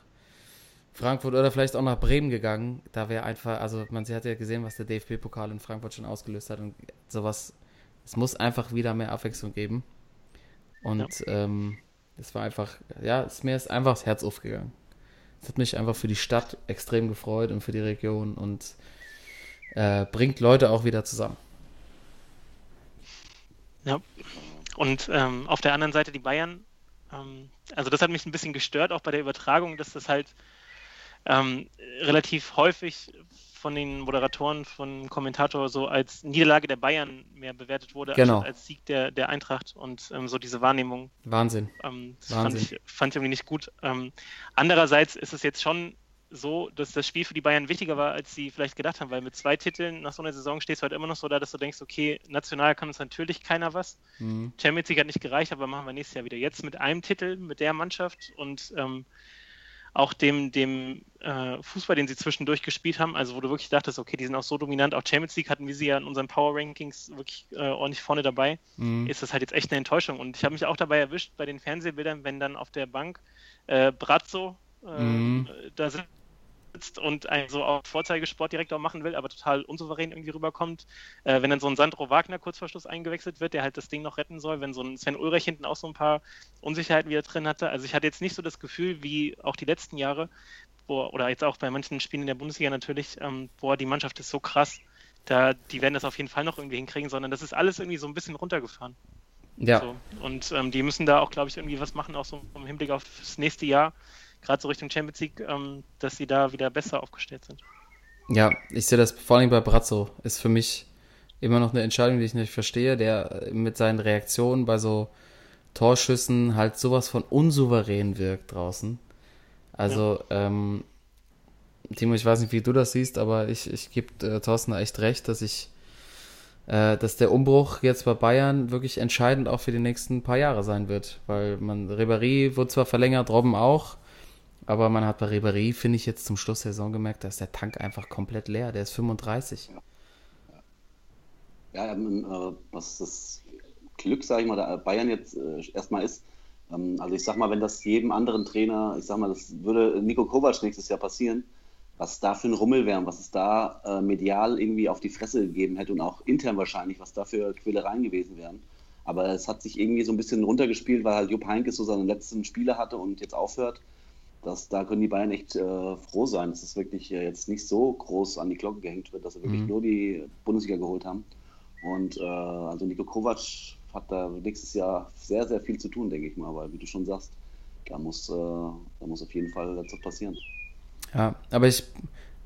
Frankfurt oder vielleicht auch nach Bremen gegangen. Da wäre einfach, also man sie hat ja gesehen, was der DFB-Pokal in Frankfurt schon ausgelöst hat und sowas. Es muss einfach wieder mehr Abwechslung geben. Und ähm, es war einfach, ja, es, mir ist einfach das Herz aufgegangen. Es hat mich einfach für die Stadt extrem gefreut und für die Region und äh, bringt Leute auch wieder zusammen. Und ähm, auf der anderen Seite die Bayern, ähm, also das hat mich ein bisschen gestört, auch bei der Übertragung, dass das halt ähm, relativ häufig von den Moderatoren, von Kommentator so als Niederlage der Bayern mehr bewertet wurde, genau. als Sieg der, der Eintracht und ähm, so diese Wahrnehmung. Wahnsinn. Ähm, das Wahnsinn. Fand, ich, fand ich irgendwie nicht gut. Ähm, andererseits ist es jetzt schon so, dass das Spiel für die Bayern wichtiger war, als sie vielleicht gedacht haben, weil mit zwei Titeln nach so einer Saison stehst du halt immer noch so da, dass du denkst, okay, national kann uns natürlich keiner was. Mhm. Champions League hat nicht gereicht, aber machen wir nächstes Jahr wieder. Jetzt mit einem Titel, mit der Mannschaft und ähm, auch dem, dem äh, Fußball, den sie zwischendurch gespielt haben, also wo du wirklich dachtest, okay, die sind auch so dominant, auch Champions League hatten wir sie ja in unseren Power Rankings wirklich äh, ordentlich vorne dabei, mhm. ist das halt jetzt echt eine Enttäuschung. Und ich habe mich auch dabei erwischt bei den Fernsehbildern, wenn dann auf der Bank äh, Brazzo äh, mhm. da sitzt sitzt und einen so auch Vorzeigesportdirektor machen will, aber total unsouverän irgendwie rüberkommt. Äh, wenn dann so ein Sandro Wagner kurz vor Schluss eingewechselt wird, der halt das Ding noch retten soll, wenn so ein Sven Ulrich hinten auch so ein paar Unsicherheiten wieder drin hatte. Also ich hatte jetzt nicht so das Gefühl, wie auch die letzten Jahre, wo, oder jetzt auch bei manchen Spielen in der Bundesliga natürlich, ähm, boah, die Mannschaft ist so krass, da, die werden das auf jeden Fall noch irgendwie hinkriegen, sondern das ist alles irgendwie so ein bisschen runtergefahren. Ja. So. Und ähm, die müssen da auch, glaube ich, irgendwie was machen, auch so im Hinblick auf das nächste Jahr gerade so Richtung Champions League, ähm, dass sie da wieder besser aufgestellt sind. Ja, ich sehe das vor allem bei Brazzo. Ist für mich immer noch eine Entscheidung, die ich nicht verstehe, der mit seinen Reaktionen bei so Torschüssen halt sowas von unsouverän wirkt draußen. Also, ja. ähm, Timo, ich weiß nicht, wie du das siehst, aber ich, ich gebe äh, Thorsten echt recht, dass ich, äh, dass der Umbruch jetzt bei Bayern wirklich entscheidend auch für die nächsten paar Jahre sein wird. Weil man, Ribéry wurde zwar verlängert, Robben auch, aber man hat bei Ribéry, finde ich, jetzt zum Schluss der Saison gemerkt, dass der Tank einfach komplett leer. Der ist 35. Ja, ja äh, was das Glück, sage ich mal, der Bayern jetzt äh, erstmal ist, ähm, also ich sag mal, wenn das jedem anderen Trainer, ich sag mal, das würde Nico Kovac nächstes Jahr passieren, was da für ein Rummel wäre was es da äh, medial irgendwie auf die Fresse gegeben hätte und auch intern wahrscheinlich, was da für Quälereien gewesen wären. Aber es hat sich irgendwie so ein bisschen runtergespielt, weil halt Jupp Heynckes so seine letzten Spiele hatte und jetzt aufhört das, da können die Bayern echt äh, froh sein, dass es wirklich äh, jetzt nicht so groß an die Glocke gehängt wird, dass sie wirklich mhm. nur die Bundesliga geholt haben. Und äh, also Nico Kovac hat da nächstes Jahr sehr, sehr viel zu tun, denke ich mal, weil wie du schon sagst, da muss, äh, da muss auf jeden Fall dazu passieren. Ja, aber ich,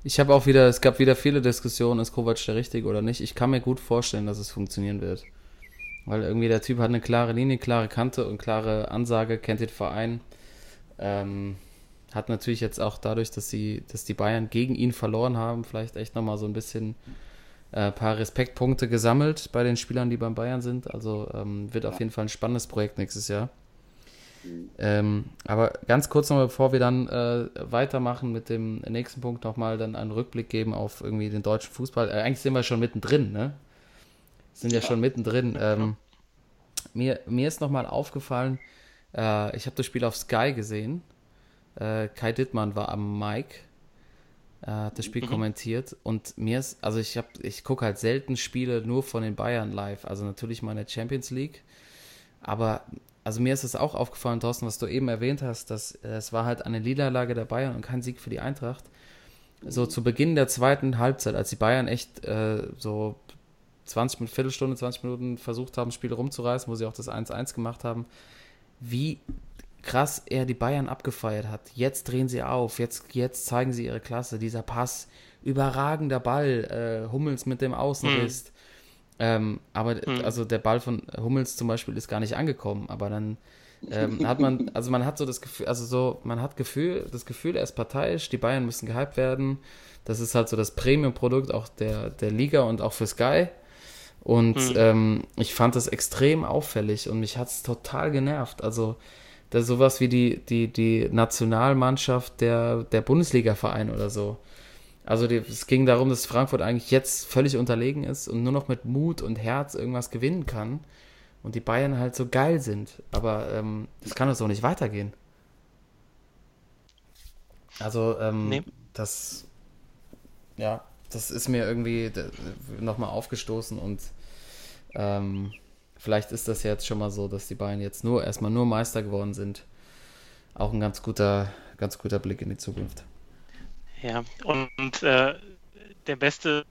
ich habe auch wieder, es gab wieder viele Diskussionen, ist Kovac der Richtige oder nicht. Ich kann mir gut vorstellen, dass es funktionieren wird. Weil irgendwie der Typ hat eine klare Linie, klare Kante und klare Ansage, kennt den Verein. Ähm, hat natürlich jetzt auch dadurch, dass sie, dass die Bayern gegen ihn verloren haben, vielleicht echt nochmal so ein bisschen ein äh, paar Respektpunkte gesammelt bei den Spielern, die beim Bayern sind. Also ähm, wird auf jeden Fall ein spannendes Projekt nächstes Jahr. Ähm, aber ganz kurz nochmal, bevor wir dann äh, weitermachen mit dem nächsten Punkt, nochmal dann einen Rückblick geben auf irgendwie den deutschen Fußball. Äh, eigentlich sind wir schon mittendrin, ne? Sind ja, ja. schon mittendrin. Ähm, mir, mir ist nochmal aufgefallen, äh, ich habe das Spiel auf Sky gesehen äh, Kai Dittmann war am Mic, äh, hat das Spiel mhm. kommentiert und mir ist, also ich habe, ich gucke halt selten Spiele nur von den Bayern live, also natürlich meine Champions League, aber also mir ist es auch aufgefallen, Thorsten, was du eben erwähnt hast, dass äh, es war halt eine Niederlage der Bayern und kein Sieg für die Eintracht. So zu Beginn der zweiten Halbzeit, als die Bayern echt äh, so 20 Minuten, Viertelstunde, 20 Minuten versucht haben, Spiele rumzureißen, wo sie auch das 1-1 gemacht haben, wie krass er die Bayern abgefeiert hat. Jetzt drehen sie auf, jetzt, jetzt zeigen sie ihre Klasse. Dieser Pass, überragender Ball, äh, Hummels mit dem Außenriss. Hm. Ähm, aber hm. also der Ball von Hummels zum Beispiel ist gar nicht angekommen, aber dann ähm, hat man, also man hat so das Gefühl, also so, man hat Gefühl, das Gefühl, er ist parteiisch, die Bayern müssen gehypt werden. Das ist halt so das Premium-Produkt auch der, der Liga und auch für Sky. Und hm. ähm, ich fand das extrem auffällig und mich hat es total genervt. Also das ist sowas wie die, die, die Nationalmannschaft der, der Bundesliga-Verein oder so. Also die, es ging darum, dass Frankfurt eigentlich jetzt völlig unterlegen ist und nur noch mit Mut und Herz irgendwas gewinnen kann. Und die Bayern halt so geil sind. Aber ähm, das kann doch so nicht weitergehen. Also, ähm, nee. das, ja, das ist mir irgendwie nochmal aufgestoßen und ähm, Vielleicht ist das jetzt schon mal so, dass die Bayern jetzt nur erstmal nur Meister geworden sind. Auch ein ganz guter, ganz guter Blick in die Zukunft. Ja, und äh, der beste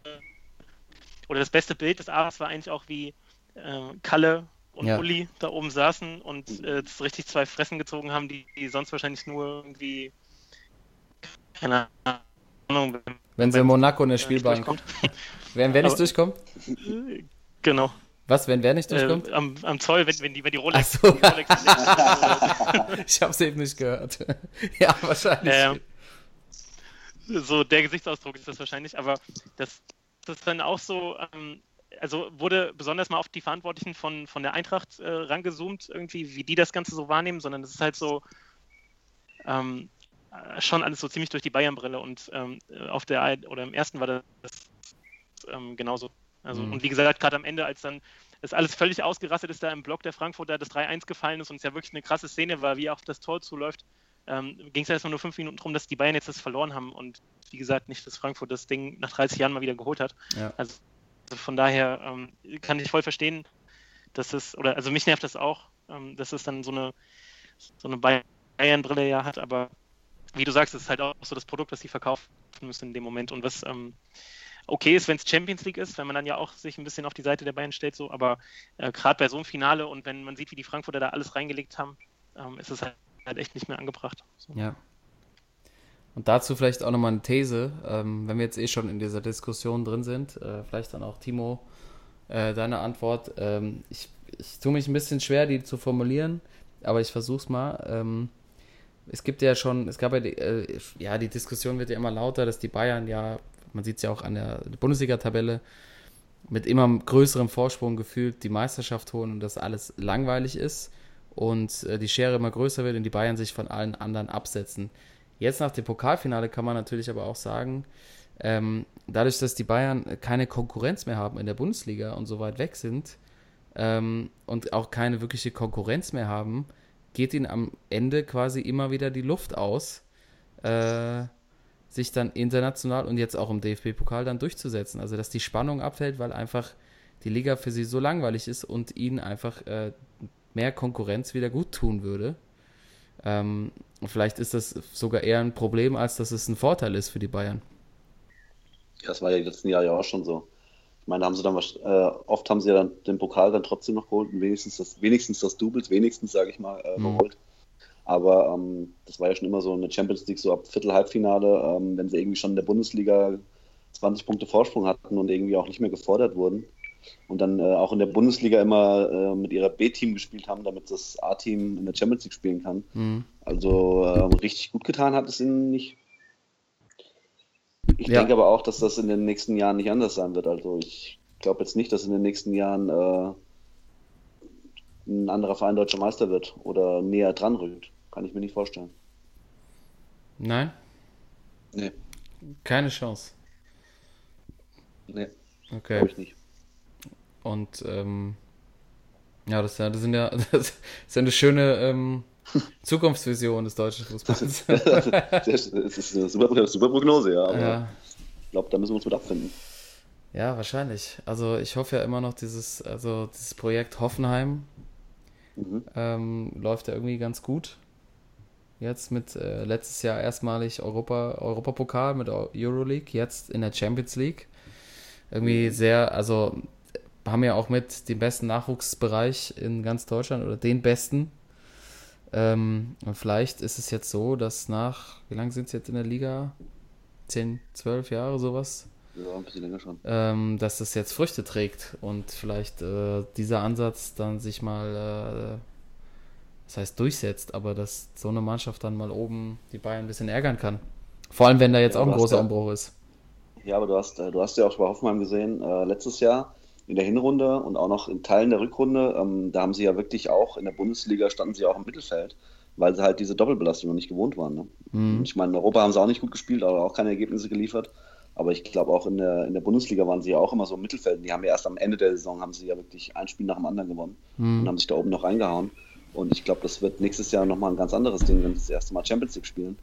oder das beste Bild des Abends war eigentlich auch, wie äh, Kalle und Ja. Uli da oben saßen und äh, richtig zwei Fressen gezogen haben, die, die sonst wahrscheinlich nur irgendwie keine Ahnung, wenn Wenn sie in Monaco in der er Spielbank. durchkommt. Wenn wer nicht Aber- durchkommt? Genau. Was, wenn wer nicht durchkommt? Äh, am, am Zoll, wenn, wenn die, wenn die Rolex, so. die Rolex Ich hab's eben nicht gehört. ja, wahrscheinlich. Ähm, so der Gesichtsausdruck ist das wahrscheinlich, aber das, das ist dann auch so, ähm, also wurde besonders mal auf die Verantwortlichen von, von der Eintracht äh, rangezoomt, irgendwie, wie die das Ganze so wahrnehmen, sondern es ist halt so ähm, äh, schon alles so ziemlich durch die Bayern-Brille und ähm, auf der oder im ersten war das ähm, genauso. Also, Mhm. und wie gesagt, gerade am Ende, als dann das alles völlig ausgerastet ist, da im Block der Frankfurter das 3-1 gefallen ist und es ja wirklich eine krasse Szene war, wie er auf das Tor zuläuft, ähm, ging es ja erstmal nur fünf Minuten darum, dass die Bayern jetzt das verloren haben und wie gesagt, nicht, dass Frankfurt das Ding nach 30 Jahren mal wieder geholt hat. Ja. Also von daher ähm, kann ich voll verstehen, dass es, oder also mich nervt das auch, ähm, dass es dann so eine, so eine Bayern-Brille ja hat, aber wie du sagst, es ist halt auch so das Produkt, was sie verkaufen müssen in dem Moment und was ähm, okay ist, wenn es Champions League ist, wenn man dann ja auch sich ein bisschen auf die Seite der Bayern stellt, so, aber äh, gerade bei so einem Finale und wenn man sieht, wie die Frankfurter da alles reingelegt haben, ähm, ist es halt, halt echt nicht mehr angebracht. So. Ja. Und dazu vielleicht auch nochmal eine These, ähm, wenn wir jetzt eh schon in dieser Diskussion drin sind, äh, vielleicht dann auch Timo, äh, deine Antwort. Ähm, ich, ich tue mich ein bisschen schwer, die zu formulieren, aber ich versuche es mal. Ähm, es gibt ja schon, es gab ja die, äh, ja, die Diskussion wird ja immer lauter, dass die Bayern ja, man sieht es ja auch an der Bundesliga-Tabelle, mit immer größerem Vorsprung gefühlt die Meisterschaft holen und dass alles langweilig ist und äh, die Schere immer größer wird und die Bayern sich von allen anderen absetzen. Jetzt nach dem Pokalfinale kann man natürlich aber auch sagen, ähm, dadurch, dass die Bayern keine Konkurrenz mehr haben in der Bundesliga und so weit weg sind ähm, und auch keine wirkliche Konkurrenz mehr haben, geht ihnen am Ende quasi immer wieder die Luft aus, äh, sich dann international und jetzt auch im DFB-Pokal dann durchzusetzen. Also dass die Spannung abfällt, weil einfach die Liga für sie so langweilig ist und ihnen einfach äh, mehr Konkurrenz wieder gut tun würde. Ähm, vielleicht ist das sogar eher ein Problem, als dass es ein Vorteil ist für die Bayern. Das war ja die letzten Jahre ja auch schon so. Ich meine, haben sie dann äh, oft haben sie ja dann den Pokal dann trotzdem noch geholt und wenigstens das, wenigstens das Doubles, wenigstens, sage ich mal, äh, Mhm. Aber ähm, das war ja schon immer so eine Champions League, so ab Viertel, Halbfinale, ähm, wenn sie irgendwie schon in der Bundesliga 20 Punkte Vorsprung hatten und irgendwie auch nicht mehr gefordert wurden. Und dann äh, auch in der Bundesliga immer äh, mit ihrer B-Team gespielt haben, damit das A-Team in der Champions League spielen kann. Mhm. Also ähm, richtig gut getan hat es ihnen nicht. Ich Ja. denke aber auch, dass das in den nächsten Jahren nicht anders sein wird. Also ich glaube jetzt nicht, dass in den nächsten Jahren äh, ein anderer Verein deutscher Meister wird oder näher dran rückt. Kann ich mir nicht vorstellen. Nein, Nee, keine Chance. nee, Okay. glaube ich nicht. Und ähm, ja, das, ist ja- das sind ja das ist eine schöne ähm, Zukunftsvision des deutschen Fußballs. das ist eine super, super Prognose, ja. Aber ja. ich glaube, da müssen wir uns mit abfinden. ja, wahrscheinlich. Also ich hoffe ja immer noch dieses, also dieses Projekt Hoffenheim Mhm. ähm, läuft ja irgendwie ganz gut. Jetzt mit äh, letztes Jahr erstmalig Europa, Europapokal mit Euroleague, jetzt in der Champions League. Irgendwie sehr, also haben ja auch mit dem besten Nachwuchsbereich in ganz Deutschland oder den besten. Ähm, und vielleicht ist es jetzt so, dass nach, wie lange sind sie jetzt in der Liga? 10, 12 Jahre, sowas? Ja, ein bisschen länger schon. ähm, dass das jetzt Früchte trägt und vielleicht äh, dieser Ansatz dann sich mal, äh, das heißt durchsetzt, aber dass so eine Mannschaft dann mal oben die Bayern ein bisschen ärgern kann. Vor allem, wenn da jetzt Ja, auch ein großer ja- Umbruch ist. Ja, aber du hast, äh, du hast ja auch bei Hoffenheim gesehen, äh, letztes Jahr in der Hinrunde und auch noch in Teilen der Rückrunde, ähm, da haben sie ja wirklich auch in der Bundesliga standen sie auch im Mittelfeld, weil sie halt diese Doppelbelastung noch nicht gewohnt waren. Ne? Mhm. Und Ich meine, in Europa haben sie auch nicht gut gespielt, aber auch keine Ergebnisse geliefert. Aber ich glaube auch in der, in der Bundesliga waren sie ja auch immer so im Mittelfeld. Die haben ja erst am Ende der Saison haben sie ja wirklich ein Spiel nach dem anderen gewonnen und Mhm. haben sich da oben noch reingehauen. Und ich glaube, das wird nächstes Jahr nochmal ein ganz anderes Ding, wenn sie das erste Mal Champions League spielen.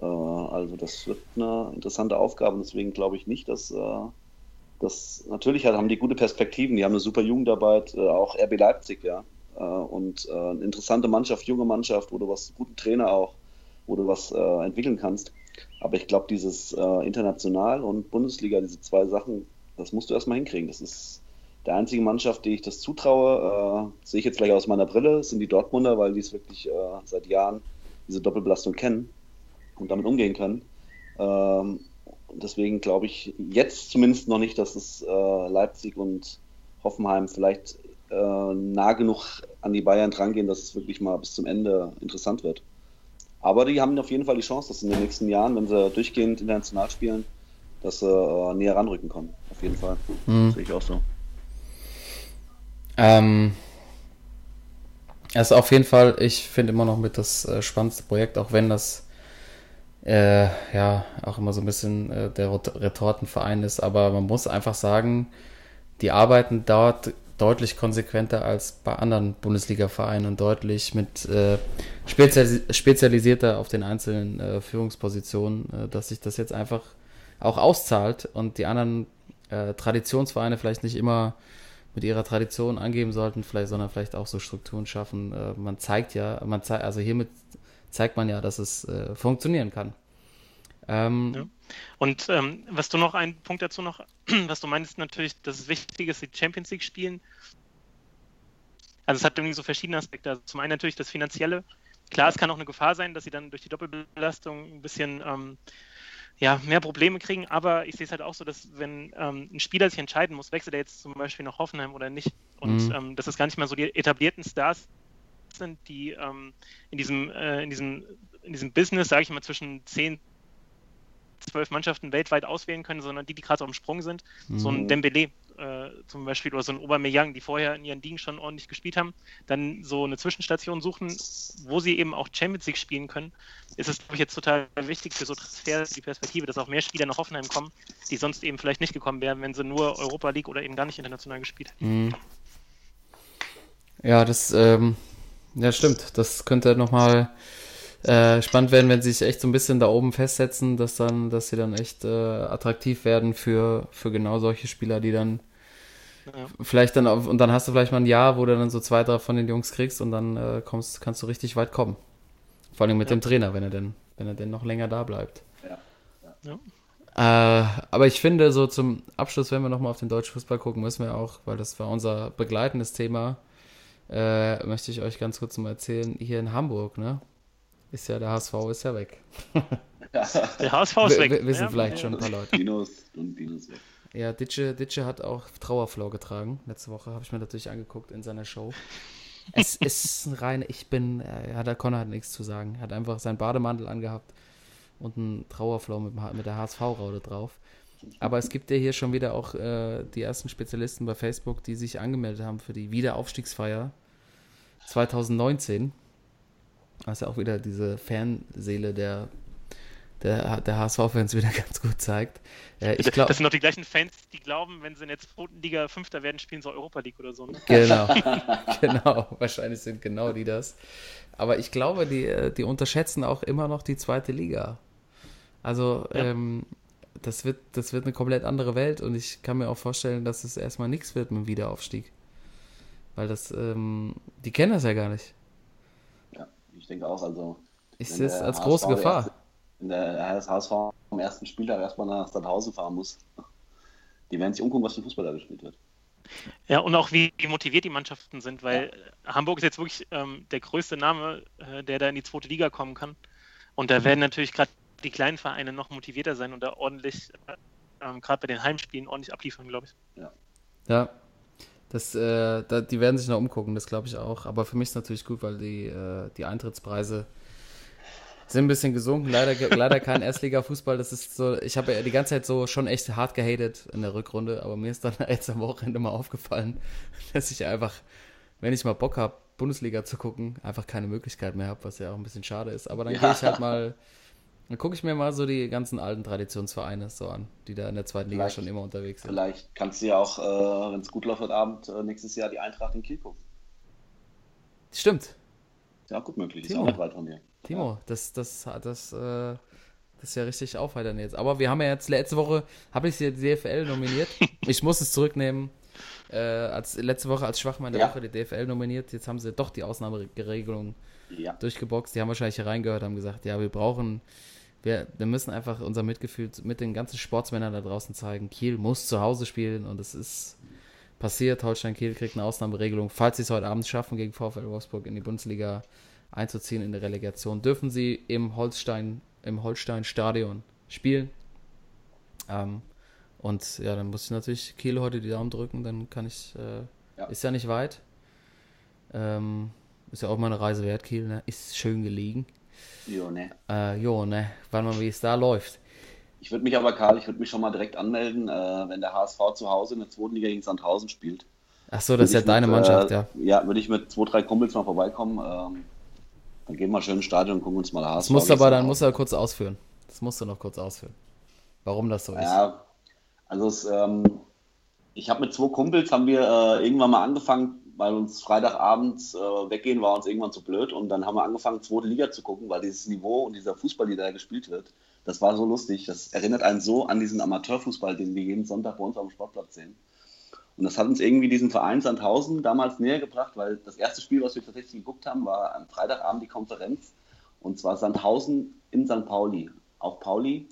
Äh, also das wird eine interessante Aufgabe und deswegen glaube ich nicht, dass äh, das natürlich halt, haben die gute Perspektiven, die haben eine super Jugendarbeit, äh, auch RB Leipzig, ja. Äh, und äh, eine interessante Mannschaft, junge Mannschaft, wo du was, guten Trainer auch, wo du was äh, entwickeln kannst. Aber ich glaube, dieses International und Bundesliga, diese zwei Sachen, das musst du erstmal hinkriegen. Das ist der einzige Mannschaft, die ich das zutraue, äh, sehe ich jetzt gleich aus meiner Brille, sind die Dortmunder, weil die es wirklich äh, seit Jahren diese Doppelbelastung kennen und damit umgehen können. Ähm, deswegen glaube ich jetzt zumindest noch nicht, dass es äh, Leipzig und Hoffenheim vielleicht äh, nah genug an die Bayern drangehen, dass es wirklich mal bis zum Ende interessant wird. Aber die haben auf jeden Fall die Chance, dass in den nächsten Jahren, wenn sie durchgehend international spielen, dass sie äh, näher ranrücken können. Auf jeden Fall. Mhm. Sehe ich auch so. Ähm, also auf jeden Fall, ich finde immer noch mit das äh, spannendste Projekt, auch wenn das äh, ja auch immer so ein bisschen äh, der Retortenverein ist, aber man muss einfach sagen, die arbeiten dort deutlich konsequenter als bei anderen Bundesliga-Vereinen und deutlich mit äh, spezialis spezialisierter auf den einzelnen äh, Führungspositionen, äh, dass sich das jetzt einfach auch auszahlt und die anderen äh, Traditionsvereine vielleicht nicht immer mit ihrer Tradition angeben sollten, vielleicht, sondern vielleicht auch so Strukturen schaffen. Äh, man zeigt ja, man zeigt, also hiermit zeigt man ja, dass es äh, funktionieren kann. Ähm, ja. Und ähm, was du noch, ein Punkt dazu noch, was du meinst natürlich, dass es wichtig ist, die Champions League spielen. Also es hat irgendwie so verschiedene Aspekte. Also zum einen natürlich das Finanzielle. Klar, es kann auch eine Gefahr sein, dass sie dann durch die Doppelbelastung ein bisschen ähm, ja, mehr Probleme kriegen, aber ich sehe es halt auch so, dass wenn ähm, ein Spieler sich entscheiden muss, wechselt er jetzt zum Beispiel nach Hoffenheim oder nicht. Und mhm. ähm, dass es gar nicht mehr so die etablierten Stars sind, die ähm, in, diesem, äh, in, diesem, in diesem Business, sage ich mal, zwischen 10, zwölf Mannschaften weltweit auswählen können, sondern die, die gerade auf dem Sprung sind. Mhm. So ein mhm. Dembele äh, zum Beispiel oder so ein Aubameyang, die vorher in ihren Ligen schon ordentlich gespielt haben, dann so eine Zwischenstation suchen, wo sie eben auch Champions League spielen können, ist es, glaube ich, jetzt total wichtig für so Transfer, die Perspektive, dass auch mehr Spieler nach Hoffenheim kommen, die sonst eben vielleicht nicht gekommen wären, wenn sie nur Europa League oder eben gar nicht international gespielt hätten. Mhm. Ja, das, ähm, ja, stimmt. Das könnte nochmal äh, spannend werden, wenn sie sich echt so ein bisschen da oben festsetzen, dass dann, dass sie dann echt äh, attraktiv werden für, für genau solche Spieler, die dann ja. vielleicht dann auf, und dann hast du vielleicht mal ein Jahr, wo du dann so zwei, drei von den Jungs kriegst und dann äh, kommst, kannst du richtig weit kommen. Vor allem mit ja. dem Trainer, wenn er denn, wenn er denn noch länger da bleibt. Ja. ja. Äh, aber ich finde, so zum Abschluss, wenn wir nochmal auf den deutschen Fußball gucken, müssen wir auch, weil das war unser begleitendes Thema, äh, möchte ich euch ganz kurz mal erzählen, hier in Hamburg, ne? Ist ja der HSV ist ja weg. der HSV ist weg. W wissen ja, vielleicht ja. schon ein paar Leute. Dinos und Dinos weg. Ja, Ditsche, Ditsche hat auch Trauerflow getragen. Letzte Woche habe ich mir natürlich angeguckt in seiner Show. Es ist ein rein, ich bin, äh, ja, der Connor hat nichts zu sagen. Er hat einfach seinen Bademantel angehabt und einen Trauerflow mit, mit der HSV-Raude drauf. Aber es gibt ja hier schon wieder auch äh, die ersten Spezialisten bei Facebook, die sich angemeldet haben für die Wiederaufstiegsfeier 2019 was ja auch wieder diese Fanseele der, der, der HSV-Fans wieder ganz gut zeigt. Äh, ich glaub, das sind doch die gleichen Fans, die glauben, wenn sie in der zweiten Liga Fünfter werden, spielen sie Europa League oder so. Ne? Genau, genau. Wahrscheinlich sind genau die das. Aber ich glaube, die, äh, die unterschätzen auch immer noch die zweite Liga. Also, ja. ähm, das, wird, das wird eine komplett andere Welt und ich kann mir auch vorstellen, dass es erstmal nichts wird mit dem Wiederaufstieg. Weil das, ähm, die kennen das ja gar nicht ich denke auch, also. Ich sehe es als große HSV Gefahr. Erste, wenn der HSV am ersten Spieltag erstmal nach Stadthausen fahren muss, die werden sich umgucken, was für Fußball da gespielt wird. Ja, und auch wie motiviert die Mannschaften sind, weil ja. Hamburg ist jetzt wirklich ähm, der größte Name, äh, der da in die zweite Liga kommen kann. Und da werden natürlich gerade die kleinen Vereine noch motivierter sein und da ordentlich, äh, ähm, gerade bei den Heimspielen, ordentlich abliefern, glaube ich. Ja. Ja, das, äh, da, die werden sich noch umgucken, das glaube ich auch. Aber für mich ist es natürlich gut, weil die, äh, die Eintrittspreise sind ein bisschen gesunken. Leider, leider kein Erstliga-Fußball. Das ist so, ich habe ja die ganze Zeit so schon echt hart gehatet in der Rückrunde, aber mir ist dann jetzt am Wochenende mal aufgefallen, dass ich einfach, wenn ich mal Bock habe, Bundesliga zu gucken, einfach keine Möglichkeit mehr habe, was ja auch ein bisschen schade ist. Aber dann ja. gehe ich halt mal dann gucke ich mir mal so die ganzen alten Traditionsvereine so an, die da in der zweiten Liga schon immer unterwegs sind. Vielleicht kannst du ja auch, äh, wenn es gut läuft heute Abend, äh, nächstes Jahr die Eintracht in Kiel gucken. Stimmt. Ja, gut möglich. Timo. Ist auch nicht weit von dir. Timo, ja. das, das, das, äh, das ist ja richtig aufheitern jetzt. Aber wir haben ja jetzt letzte Woche, habe ich die DFL nominiert. ich muss es zurücknehmen. Äh, als letzte Woche als Schwachmann der ja. Woche die DFL nominiert. Jetzt haben sie doch die Ausnahmeregelung ja. durchgeboxt. Die haben wahrscheinlich hier reingehört, haben gesagt, ja, wir brauchen wir, wir müssen einfach unser Mitgefühl mit den ganzen Sportsmännern da draußen zeigen. Kiel muss zu Hause spielen und es ist passiert. Holstein Kiel kriegt eine Ausnahmeregelung. Falls sie es heute Abend schaffen, gegen VfL Wolfsburg in die Bundesliga einzuziehen in der Relegation, dürfen sie im Holstein, im Holstein Stadion spielen. Ähm, und ja, dann muss ich natürlich Kiel heute die Daumen drücken, dann kann ich, äh, Ja. ist ja nicht weit. Ähm, ist ja auch mal eine Reise wert, Kiel, ne? Ist schön gelegen. Jo, ne. Äh, jo, ne? Wann mal, wie es da läuft. Ich würde mich aber, Karl, ich würde mich schon mal direkt anmelden, äh, wenn der HSV zu Hause in der zweiten Liga gegen Sandhausen spielt. Ach so, das ist ja deine mit, Mannschaft, äh, ja. Ja, würde ich mit zwei, drei Kumpels mal vorbeikommen. Ähm, dann gehen wir schön ins Stadion und gucken uns mal HSV. Das musst aber, dann musst du ja kurz ausführen. Das musst du noch kurz ausführen. Warum das so ist. Ja, also es, ähm, ich habe mit zwei Kumpels, haben wir äh, irgendwann mal angefangen, weil uns Freitagabends äh, weggehen war uns irgendwann zu blöd und dann haben wir angefangen, zweite Liga zu gucken, weil dieses Niveau und dieser Fußball, der da gespielt wird, das war so lustig. Das erinnert einen so an diesen Amateurfußball, den wir jeden Sonntag bei uns auf dem Sportplatz sehen. Und das hat uns irgendwie diesen Verein Sandhausen damals näher gebracht, weil das erste Spiel, was wir tatsächlich geguckt haben, war am Freitagabend die Konferenz und zwar Sandhausen in St. Pauli. Auf Pauli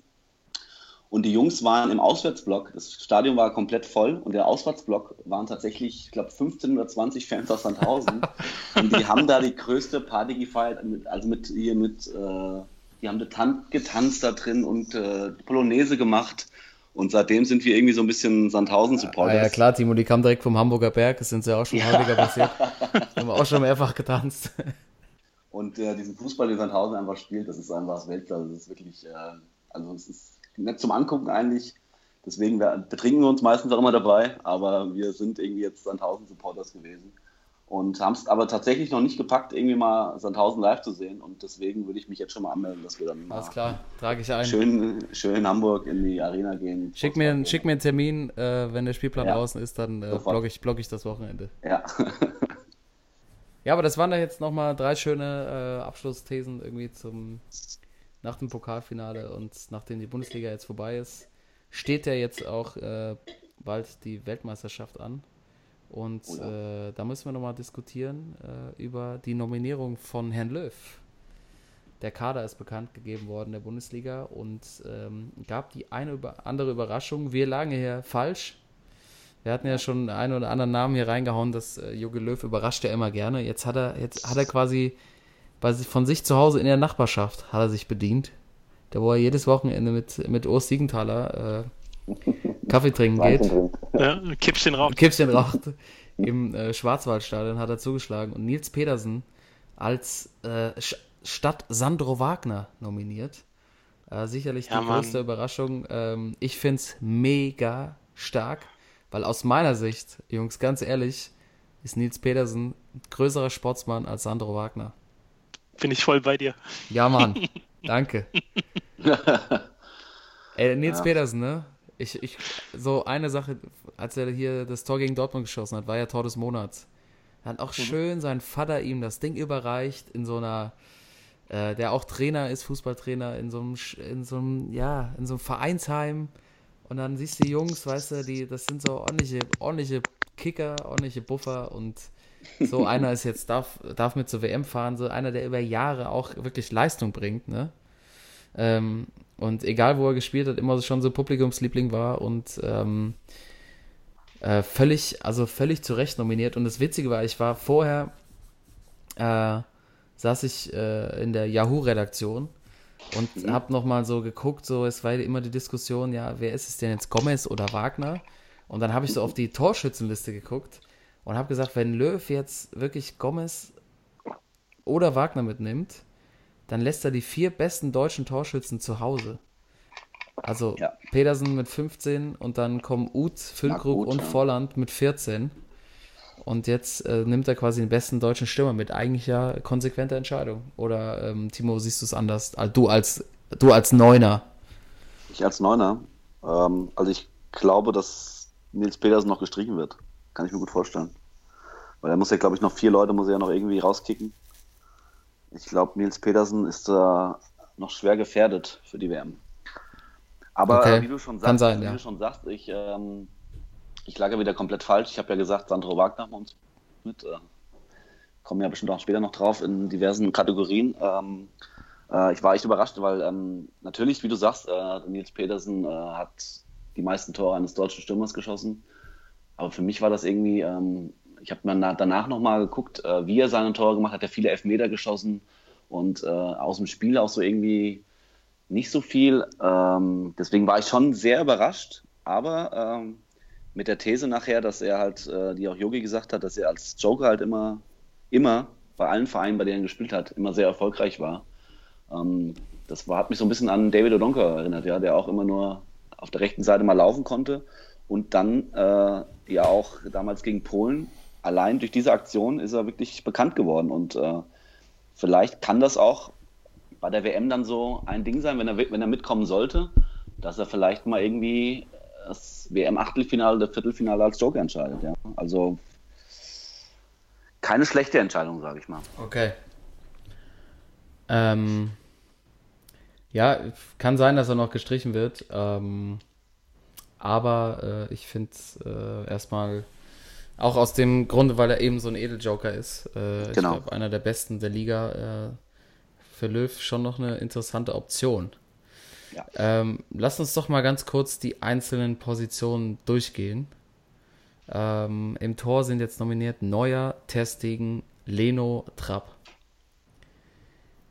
und die Jungs waren im Auswärtsblock. Das Stadion war komplett voll und der Auswärtsblock waren tatsächlich, ich glaube, 15 oder 20 Fans aus Sandhausen. und die haben da die größte Party gefeiert, mit, also mit hier mit, äh, die haben da tan getanzt da drin und äh, Polonaise gemacht. Und seitdem sind wir irgendwie so ein bisschen Ah, Sandhausen-Supporters. ja klar, Timo, die kam direkt vom Hamburger Berg, das sind sie ja auch schon häufiger passiert. haben wir auch schon mehrfach getanzt. Und äh, diesen Fußball, den Sandhausen einfach spielt, das ist einfach Weltklasse. Das ist wirklich, äh, also es ist nett zum Angucken eigentlich. Deswegen wir, betrinken wir uns meistens auch immer dabei, aber wir sind irgendwie jetzt Sandhausen-Supporters gewesen. Und haben es aber tatsächlich noch nicht gepackt, irgendwie mal Sandhausen live zu sehen. Und deswegen würde ich mich jetzt schon mal anmelden, dass wir dann mal Alles klar, trage ich ein. schön, schön in Hamburg in die Arena gehen. Schick mir, schick mir einen Termin, äh, wenn der Spielplan Ja. draußen ist, dann äh, blogge ich, blogge ich das Wochenende. Ja. Ja, aber das waren da jetzt nochmal drei schöne äh, Abschlussthesen irgendwie zum nach dem Pokalfinale und nachdem die Bundesliga jetzt vorbei ist, steht ja jetzt auch äh, bald die Weltmeisterschaft an. Und Oh ja. äh, da müssen wir nochmal diskutieren äh, über die Nominierung von Herrn Löw. Der Kader ist bekannt gegeben worden der Bundesliga und ähm, gab die eine über andere Überraschung. Wir lagen hier falsch. Wir hatten ja schon einen oder anderen Namen hier reingehauen, dass äh, Jogi Löw überrascht ja immer gerne. Jetzt hat er, jetzt hat er quasi bei, sich- von sich zu Hause in der Nachbarschaft hat er sich bedient. Da wo er jedes Wochenende mit, mit Urs Siegenthaler äh, Kaffee trinken geht. Ja, kippst den Rauch. Kippchen raucht. Im äh, Schwarzwaldstadion hat er zugeschlagen und Nils Pedersen als äh, statt Sandro Wagner nominiert. Äh, sicherlich Ja, die Mann. größte Überraschung. Ähm, ich finde es mega stark, weil aus meiner Sicht, Jungs, ganz ehrlich, ist Nils Pedersen ein größerer Sportsmann als Sandro Wagner. Bin ich voll bei dir. Ja, Mann. Danke. Ey, Nils Ja. Pedersen, ne? Ich, ich, so eine Sache, als er hier das Tor gegen Dortmund geschossen hat, war ja Tor des Monats. Er hat auch schön sein Vater ihm das Ding überreicht in so einer, äh, der auch Trainer ist, Fußballtrainer, in so einem, in so einem, ja, in so einem Vereinsheim. Und dann siehst du die Jungs, weißt du, die, das sind so ordentliche, ordentliche Kicker, ordentliche Buffer und so einer ist jetzt, darf, darf mit zur WM fahren, so einer, der über Jahre auch wirklich Leistung bringt, ne? Ähm, und egal, wo er gespielt hat, immer schon so Publikumsliebling war und ähm, äh, völlig, also völlig zu Recht nominiert. Und das Witzige war, ich war vorher, äh, saß ich äh, in der Yahoo-Redaktion und Mhm. hab noch mal so geguckt, so es war immer die Diskussion, ja, wer ist es denn jetzt, Gomez oder Wagner? Und dann habe ich so auf die Torschützenliste geguckt und habe gesagt, wenn Löw jetzt wirklich Gomez oder Wagner mitnimmt, dann lässt er die vier besten deutschen Torschützen zu Hause. Also Ja. Pedersen mit 15 und dann kommen Uth, Füllkrug und. Volland mit 14. Und jetzt äh, nimmt er quasi den besten deutschen Stürmer mit. Eigentlich ja konsequente Entscheidung. Oder ähm, Timo, siehst du es anders? Du als du als Neuner. Ich als Neuner. Ähm, also ich glaube, dass Nils Pedersen noch gestrichen wird. Kann ich mir gut vorstellen. Weil er muss ja, glaube ich, noch vier Leute muss er ja noch irgendwie rauskicken. Ich glaube, Nils Pedersen ist da noch schwer gefährdet für die WM. Aber Okay. äh, wie du schon sagst, sein, wie ja. du schon sagst, ich, ähm, ich lag ja wieder komplett falsch. Ich habe ja gesagt, Sandro Wagner uns mit. Äh, kommen ja bestimmt auch später noch drauf in diversen Kategorien. Ähm, äh, ich war echt überrascht, weil ähm, natürlich, wie du sagst, äh, Nils Pedersen äh, hat die meisten Tore eines deutschen Stürmers geschossen. Aber für mich war das irgendwie, ähm, ich habe mir danach nochmal geguckt, äh, wie er seine Tore gemacht hat. Er viele Elfmeter geschossen und äh, aus dem Spiel auch so irgendwie nicht so viel. Ähm, deswegen war ich schon sehr überrascht, aber ähm, mit der These nachher, dass er halt, äh, die auch Yogi gesagt hat, dass er als Joker halt immer, immer bei allen Vereinen, bei denen er gespielt hat, immer sehr erfolgreich war. Ähm, das war, hat mich so ein bisschen an David Odonka erinnert, ja, der auch immer nur auf der rechten Seite mal laufen konnte und dann äh, ja auch damals gegen Polen allein durch diese Aktion ist er wirklich bekannt geworden und äh, vielleicht kann das auch bei der WM dann so ein Ding sein, wenn er, wenn er mitkommen sollte, dass er vielleicht mal irgendwie das WM-Achtelfinale oder Viertelfinale als Joker entscheidet. Ja? Also keine schlechte Entscheidung, sage ich mal. Okay. Ähm, ja, kann sein, dass er noch gestrichen wird. Ähm, aber äh, ich finde es äh, erstmal auch aus dem Grunde, weil er eben so ein Edeljoker ist. Äh, genau. Ich glaube, einer der besten der Liga. Äh, für Löw schon noch eine interessante Option. Ja. Ähm, lass uns doch mal ganz kurz die einzelnen Positionen durchgehen. Ähm, Im Tor sind jetzt nominiert Neuer, Testigen, Leno, Trapp.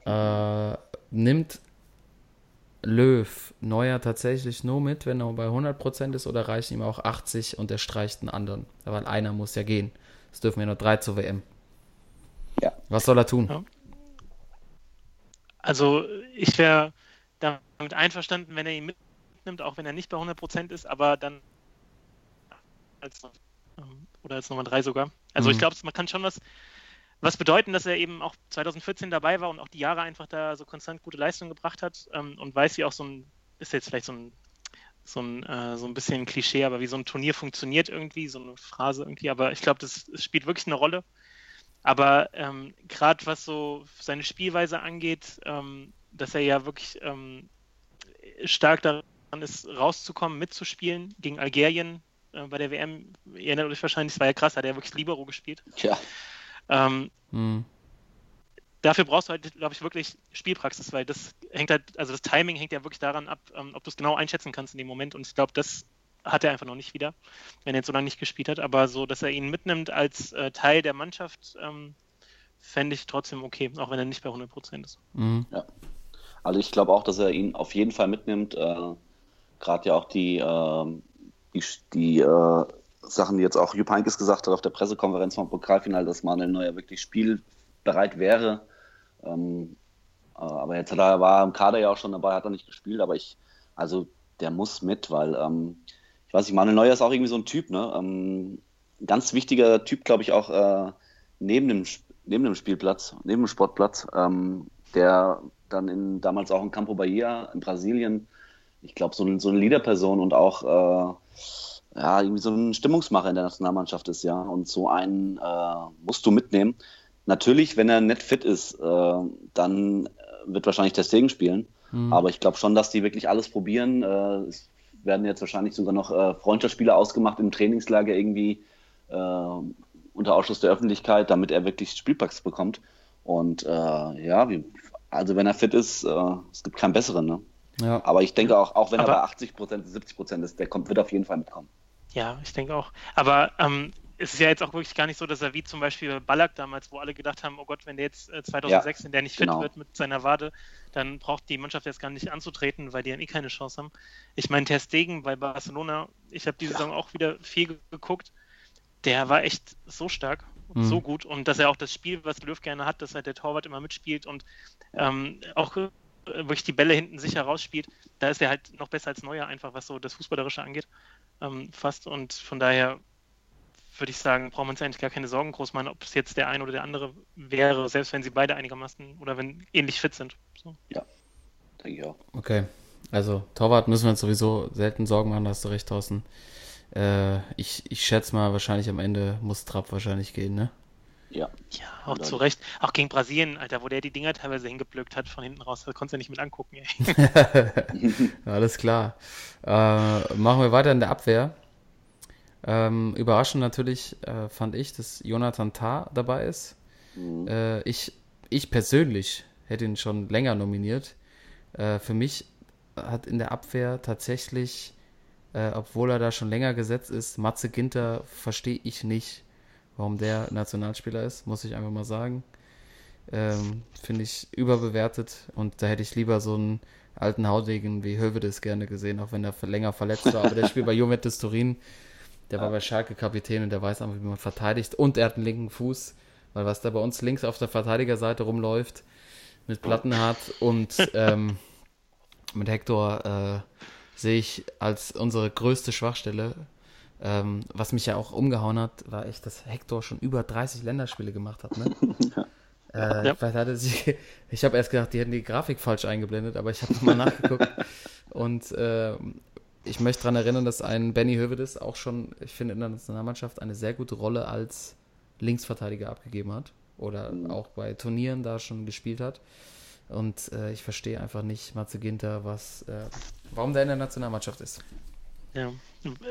Äh, nimmt Löw Neuer tatsächlich nur mit, wenn er bei 100% ist oder reichen ihm auch 80 und er streicht einen anderen? Weil einer muss ja gehen. Es dürfen ja nur drei zur WM. Ja. Was soll er tun? Ja. Also ich wäre damit einverstanden, wenn er ihn mitnimmt, auch wenn er nicht bei 100% ist, aber dann als ähm, oder als Nummer 3 sogar. Also mhm. ich glaube, man kann schon was, was bedeuten, dass er eben auch 2014 dabei war und auch die Jahre einfach da so konstant gute Leistungen gebracht hat ähm, und weiß, wie auch so ein, ist jetzt vielleicht so ein so ein, äh, so ein bisschen Klischee, aber wie so ein Turnier funktioniert irgendwie, so eine Phrase irgendwie, aber ich glaube, das, das spielt wirklich eine Rolle. Aber ähm, gerade was so seine Spielweise angeht, ähm, dass er ja wirklich ähm, stark daran ist, rauszukommen, mitzuspielen gegen Algerien äh, bei der WM. Ihr erinnert euch wahrscheinlich, es war ja krass, hat er wirklich Libero gespielt. Ja. Hm. Dafür brauchst du halt, glaube ich, wirklich Spielpraxis, weil das hängt halt, also das Timing hängt ja wirklich daran ab, ähm, ob du es genau einschätzen kannst in dem Moment. Und ich glaube, das hat er einfach noch nicht wieder, wenn er jetzt so lange nicht gespielt hat. Aber so, dass er ihn mitnimmt als äh, Teil der Mannschaft, ähm, fände ich trotzdem okay, auch wenn er nicht bei 100 Prozent ist. Mhm. Ja. Also ich glaube auch, dass er ihn auf jeden Fall mitnimmt. Äh, Gerade ja auch die, äh, die, die äh, Sachen, die jetzt auch Jupp Heynckes gesagt hat auf der Pressekonferenz vom Pokalfinale, dass Manuel Neuer wirklich spielbereit wäre. Ähm, äh, aber jetzt hat er, war im Kader ja auch schon dabei, hat er nicht gespielt, aber ich, also der muss mit, weil ähm, ich weiß nicht, Manuel Neuer ist auch irgendwie so ein Typ, ne? Ähm, ganz wichtiger Typ, glaube ich, auch äh, neben, dem, neben dem Spielplatz, neben dem Sportplatz, ähm, der dann in, damals auch in Campo Bahia in Brasilien, ich glaube, so, so eine Leaderperson und auch äh, ja, irgendwie so ein Stimmungsmacher in der Nationalmannschaft ist, ja. Und so einen äh, musst du mitnehmen. Natürlich, wenn er nicht fit ist, äh, dann wird wahrscheinlich der Segen spielen. Mhm. Aber ich glaube schon, dass die wirklich alles probieren. Äh, es werden jetzt wahrscheinlich sogar noch äh, Freundschaftsspiele ausgemacht im Trainingslager irgendwie äh, unter Ausschuss der Öffentlichkeit, damit er wirklich Spielpraxis bekommt. Und äh, ja, wie, also wenn er fit ist, äh, es gibt keinen besseren. Ne? Ja. Aber ich denke auch, auch wenn Aber, er bei 80 Prozent, 70 Prozent ist, der kommt, wird auf jeden Fall mitkommen. Ja, ich denke auch. Aber ähm, es ist ja jetzt auch wirklich gar nicht so, dass er wie zum Beispiel Ballack damals, wo alle gedacht haben, oh Gott, wenn der jetzt 2006, äh, ja, wenn der nicht fit genau. wird mit seiner Wade, dann braucht die Mannschaft jetzt gar nicht anzutreten, weil die dann eh keine Chance haben. Ich meine, Ter Stegen bei Barcelona, ich habe diese ja. Saison auch wieder viel geguckt, der war echt so stark und mhm. so gut und dass er auch das Spiel, was Löw gerne hat, dass halt der Torwart immer mitspielt und ähm, auch äh, wirklich die Bälle hinten sicher rausspielt, da ist er halt noch besser als Neuer einfach, was so das Fußballerische angeht, ähm, fast und von daher würde ich sagen, braucht man uns eigentlich gar keine Sorgen groß machen, ob es jetzt der eine oder der andere wäre, selbst wenn sie beide einigermaßen oder wenn ähnlich fit sind. So. Ja, denke ich auch. Okay, also Torwart müssen wir uns sowieso selten Sorgen machen, da hast du recht, Thorsten. Äh, ich, ich schätze mal, wahrscheinlich am Ende muss Trapp wahrscheinlich gehen, ne? Ja. Ja, auch zu Recht. Auch gegen Brasilien, Alter, wo der die Dinger teilweise hingepflückt hat von hinten raus. Da konntest du ja nicht mit angucken, ey. Alles klar. Äh, machen wir weiter in der Abwehr. Ähm, überraschend natürlich äh, fand ich, dass Jonathan Tah dabei ist. Mhm. Äh, ich, ich persönlich hätte ihn schon länger nominiert. Äh, für mich hat in der Abwehr tatsächlich äh, obwohl er da schon länger gesetzt ist. Matze Ginter verstehe ich nicht, warum der Nationalspieler ist, muss ich einfach mal sagen. Ähm, Finde ich überbewertet und da hätte ich lieber so einen alten Hautigen wie Hövedes gerne gesehen, auch wenn er länger verletzt war. Aber der spielt bei Juventus Turin, der war bei Schalke Kapitän und der weiß einfach, wie man verteidigt. Und er hat einen linken Fuß, weil was da bei uns links auf der Verteidigerseite rumläuft, mit Plattenhardt und ähm, mit Hector äh, sehe ich als unsere größte Schwachstelle. Ähm, was mich ja auch umgehauen hat, war echt, dass Hector schon über 30 Länderspiele gemacht hat. Ne? Äh, ja. hatte sie, ich habe erst gedacht, die hätten die Grafik falsch eingeblendet, aber ich habe nochmal nachgeguckt. Und äh, ich möchte daran erinnern, dass ein Benny Hövedes auch schon, ich finde, in der Nationalmannschaft eine sehr gute Rolle als Linksverteidiger abgegeben hat. Oder mhm. auch bei Turnieren da schon gespielt hat. Und äh, ich verstehe einfach nicht, Matze Ginter, was, äh, warum der in der Nationalmannschaft ist. Ja,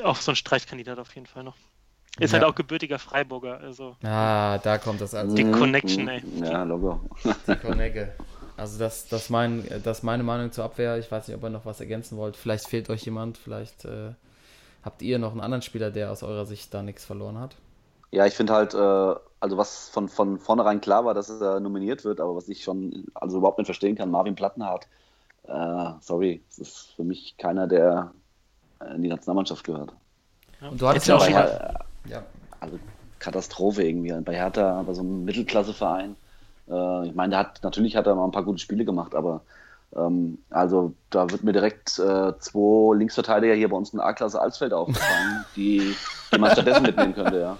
auch so ein Streichkandidat auf jeden Fall noch. Ist halt ja. halt auch gebürtiger Freiburger, also. Ah, da kommt das also. Die Connection, ey. Ja, Logo. Die Connecte. Also das, das, mein, das ist meine Meinung zur Abwehr. Ich weiß nicht, ob ihr noch was ergänzen wollt. Vielleicht fehlt euch jemand, vielleicht äh, habt ihr noch einen anderen Spieler, der aus eurer Sicht da nichts verloren hat. Ja, ich finde halt, äh, also was von, von vornherein klar war, dass er nominiert wird, aber was ich schon also überhaupt nicht verstehen kann, Marvin Plattenhardt, äh, sorry, das ist für mich keiner, der in die Nationalmannschaft gehört. Ja. Und du hattest ja auch schon ja. Also Katastrophe irgendwie. Bei Hertha, bei so einem Mittelklasseverein. Äh, ich meine, der hat, natürlich hat er mal ein paar gute Spiele gemacht, aber ähm, also da wird mir direkt äh, zwei Linksverteidiger hier bei uns in A-Klasse Alsfeld aufgefallen, die, die man stattdessen mitnehmen könnte, ja.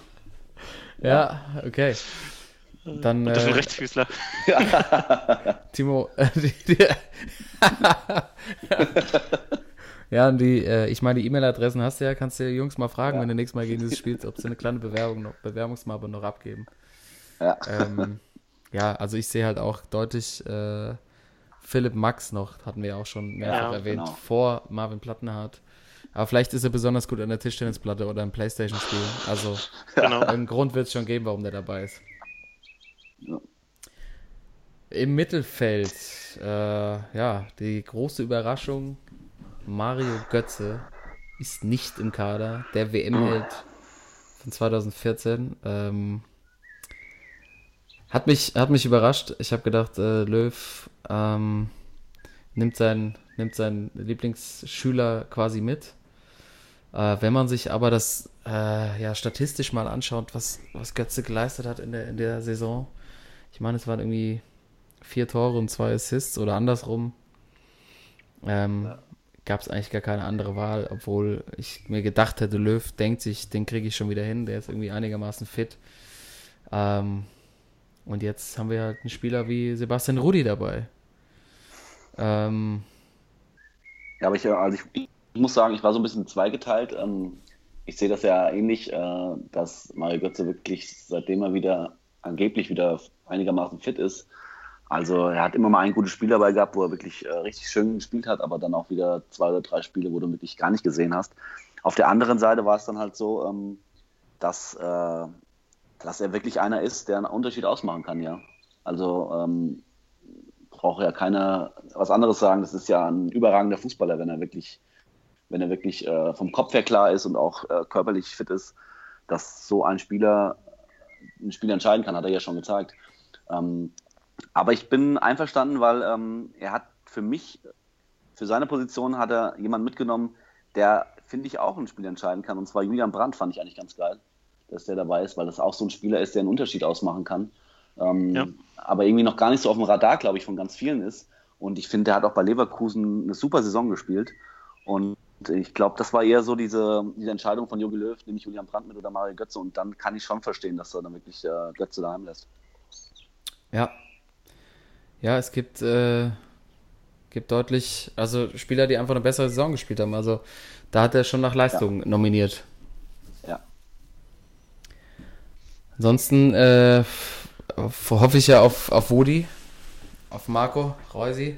Ja, okay. Dann, Und das äh, Rechtsfüßler. Timo, äh, die, die Ja, und die, äh, ich meine, die E-Mail-Adressen hast du ja, kannst du die Jungs mal fragen, ja. wenn du nächstes Mal gegen dieses spielst, ob sie eine kleine Bewerbung noch, Bewerbungsmappe noch abgeben. Ja. Ähm, ja, also ich sehe halt auch deutlich äh, Philipp Max noch, hatten wir ja auch schon mehrfach ja, erwähnt, genau. vor Marvin Plattenhardt. Aber vielleicht ist er besonders gut an der Tischtennisplatte oder im Playstation-Spiel. Also genau. einen Grund wird es schon geben, warum der dabei ist. Ja. Im Mittelfeld, äh, ja, die große Überraschung Mario Götze ist nicht im Kader. Der WM-Held von 2014. Ähm, hat, mich, hat mich überrascht. Ich habe gedacht, äh, Löw ähm, nimmt, sein, nimmt seinen Lieblingsschüler quasi mit. Äh, wenn man sich aber das äh, ja, statistisch mal anschaut, was, was Götze geleistet hat in der, in der Saison. Ich meine, es waren irgendwie vier Tore und zwei Assists oder andersrum. Ähm, gab es eigentlich gar keine andere Wahl, obwohl ich mir gedacht hätte, Löw denkt sich, den kriege ich schon wieder hin, der ist irgendwie einigermaßen fit. Ähm, und jetzt haben wir halt einen Spieler wie Sebastian Rudi dabei. Ähm, ja, aber ich, also ich, ich, muss sagen, ich war so ein bisschen zweigeteilt. Ähm, ich sehe das ja ähnlich, äh, dass Mario Götze wirklich, seitdem er wieder angeblich wieder einigermaßen fit ist, also er hat immer mal ein gutes Spiel dabei gehabt, wo er wirklich äh, richtig schön gespielt hat, aber dann auch wieder zwei oder drei Spiele, wo du wirklich gar nicht gesehen hast. Auf der anderen Seite war es dann halt so, ähm, dass, äh, dass er wirklich einer ist, der einen Unterschied ausmachen kann, ja. Also ähm, braucht ja keiner was anderes sagen. Das ist ja ein überragender Fußballer, wenn er wirklich, wenn er wirklich äh, vom Kopf her klar ist und auch äh, körperlich fit ist, dass so ein Spieler ein Spiel entscheiden kann, hat er ja schon gezeigt. Ähm, aber ich bin einverstanden, weil ähm, er hat für mich, für seine Position hat er jemanden mitgenommen, der, finde ich, auch ein Spiel entscheiden kann. Und zwar Julian Brandt fand ich eigentlich ganz geil, dass der dabei ist, weil das auch so ein Spieler ist, der einen Unterschied ausmachen kann. Ähm, ja. Aber irgendwie noch gar nicht so auf dem Radar, glaube ich, von ganz vielen ist. Und ich finde, der hat auch bei Leverkusen eine super Saison gespielt. Und ich glaube, das war eher so diese, diese Entscheidung von Jogi Löw, nehme ich Julian Brandt mit oder Mario Götze. Und dann kann ich schon verstehen, dass er dann wirklich äh, Götze daheim lässt. Ja, ja, es gibt, äh, gibt deutlich, also Spieler, die einfach eine bessere Saison gespielt haben. Also da hat er schon nach Leistung ja. nominiert. Ja. Ansonsten äh, hoffe ich ja auf, auf Woody, auf Marco Reusi,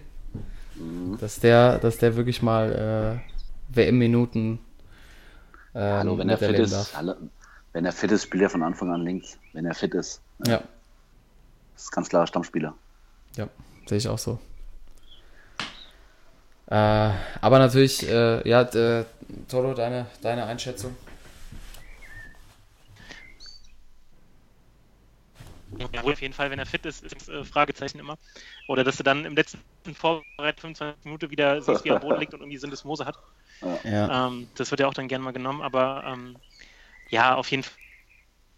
mhm. dass, der, dass der wirklich mal äh, WM-Minuten äh, Hallo, wenn er fit ist, wenn er fit ist, spielt er von Anfang an links. Wenn er fit ist. Ja. Das ist ganz klarer Stammspieler. Ja, sehe ich auch so. Äh, aber natürlich, äh, ja, äh, Tolo, deine, deine Einschätzung? Ja, auf jeden Fall, wenn er fit ist, ist das äh, Fragezeichen immer. Oder dass du dann im letzten Vorbereit 25 Minuten wieder siehst, wie er am Boden liegt und irgendwie Syndesmose hat. Ja. Ähm, das wird ja auch dann gerne mal genommen, aber ähm, ja, auf jeden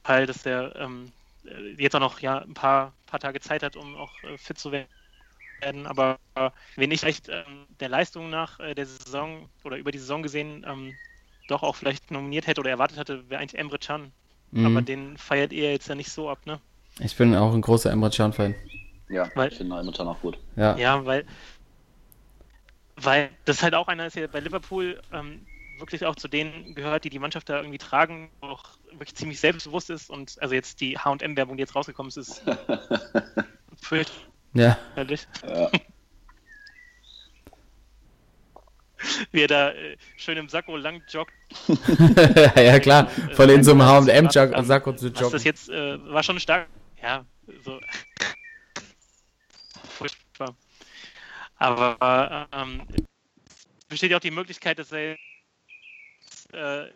Fall, dass der ähm, äh, jetzt auch noch ja, ein paar, paar Tage Zeit hat, um auch äh, fit zu werden. Aber äh, wenn ich vielleicht ähm, der Leistung nach äh, der Saison oder über die Saison gesehen ähm, doch auch vielleicht nominiert hätte oder erwartet hatte, wäre eigentlich Emre Can. Mhm. Aber den feiert ihr jetzt ja nicht so ab, ne? Ich bin auch ein großer Emre Can-Fan. Ja, Weil- ich finde Almutan auch gut. Ja. Ja, weil, weil das halt auch einer ist, der bei Liverpool ähm, wirklich auch zu denen gehört, die die Mannschaft da irgendwie tragen, auch wirklich ziemlich selbstbewusst ist und also jetzt die H&M-Werbung, die jetzt rausgekommen ist, ist fürchterlich. Ja. Ja. Wie er da äh, schön im Sakko lang joggt. ja, klar. Voll in so einem H&M-Sakko zu Was das joggen. jetzt äh, war schon stark. Ja, so. Furchtbar. Aber ähm, es besteht ja auch die Möglichkeit, dass er äh,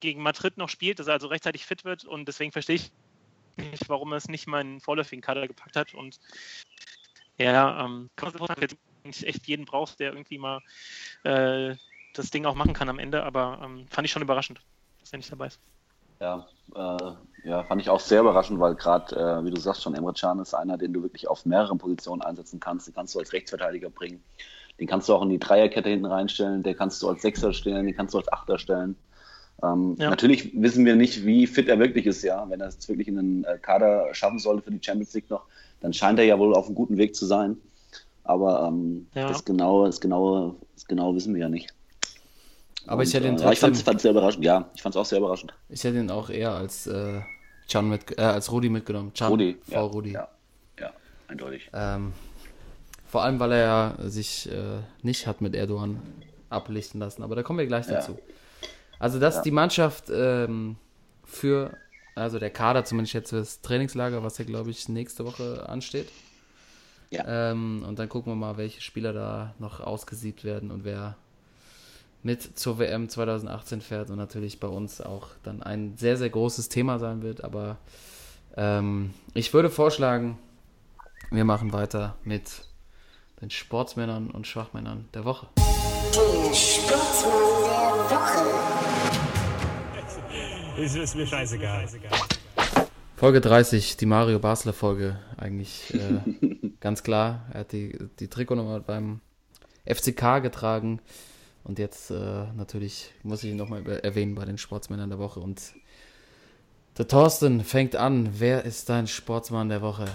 gegen Madrid noch spielt, dass er also rechtzeitig fit wird und deswegen verstehe ich nicht, warum er es nicht mal in vorläufigen Kader gepackt hat und ja, ähm, du jetzt echt jeden brauchst, der irgendwie mal äh, das Ding auch machen kann am Ende, aber ähm, fand ich schon überraschend, dass er nicht dabei ist. Ja, äh, ja, fand ich auch sehr überraschend, weil gerade, äh, wie du sagst schon, Emre Can ist einer, den du wirklich auf mehreren Positionen einsetzen kannst. Den kannst du als Rechtsverteidiger bringen. Den kannst du auch in die Dreierkette hinten reinstellen. Den kannst du als Sechser stellen. Den kannst du als Achter stellen. Ähm, Ja. Natürlich wissen wir nicht, wie fit er wirklich ist, ja. Wenn er es wirklich in den äh, Kader schaffen sollte für die Champions League noch, dann scheint er ja wohl auf einem guten Weg zu sein. Aber ähm, Ja. das, genaue, das, genaue, das genaue wissen wir ja nicht. Aber ich hätte ihn Und, äh, ich trotzdem, fand es sehr überraschend. Ja, ich fand es auch sehr überraschend. ich hätte ihn auch eher als äh, Can mit, äh, als Rudi mitgenommen. Can, Rudi, V. ja, Rudi. Ja, ja, eindeutig. Ähm, vor allem, weil er ja sich äh, nicht hat mit Erdogan ablichten lassen. Aber da kommen wir gleich Ja. dazu. Also, dass Ja. die Mannschaft ähm, für, also der Kader zumindest jetzt für das Trainingslager, was ja, glaube ich, nächste Woche ansteht. Ja. Ähm, und dann gucken wir mal, welche Spieler da noch ausgesiebt werden und wer mit zur WM 2018 fährt und natürlich bei uns auch dann ein sehr, sehr großes Thema sein wird. Aber ähm, ich würde vorschlagen, wir machen weiter mit den Sportsmännern und Schwachmännern der Woche. Der Sportsmann der Woche. Ist, ist mir scheißegal. Folge 30, die Mario Basler Folge, eigentlich äh, ganz klar. Er hat die, die Trikotnummer beim FCK getragen und jetzt äh, natürlich muss ich ihn nochmal erwähnen bei den Sportsmännern der Woche. Und der Thorsten fängt an. Wer ist dein Sportsmann der Woche?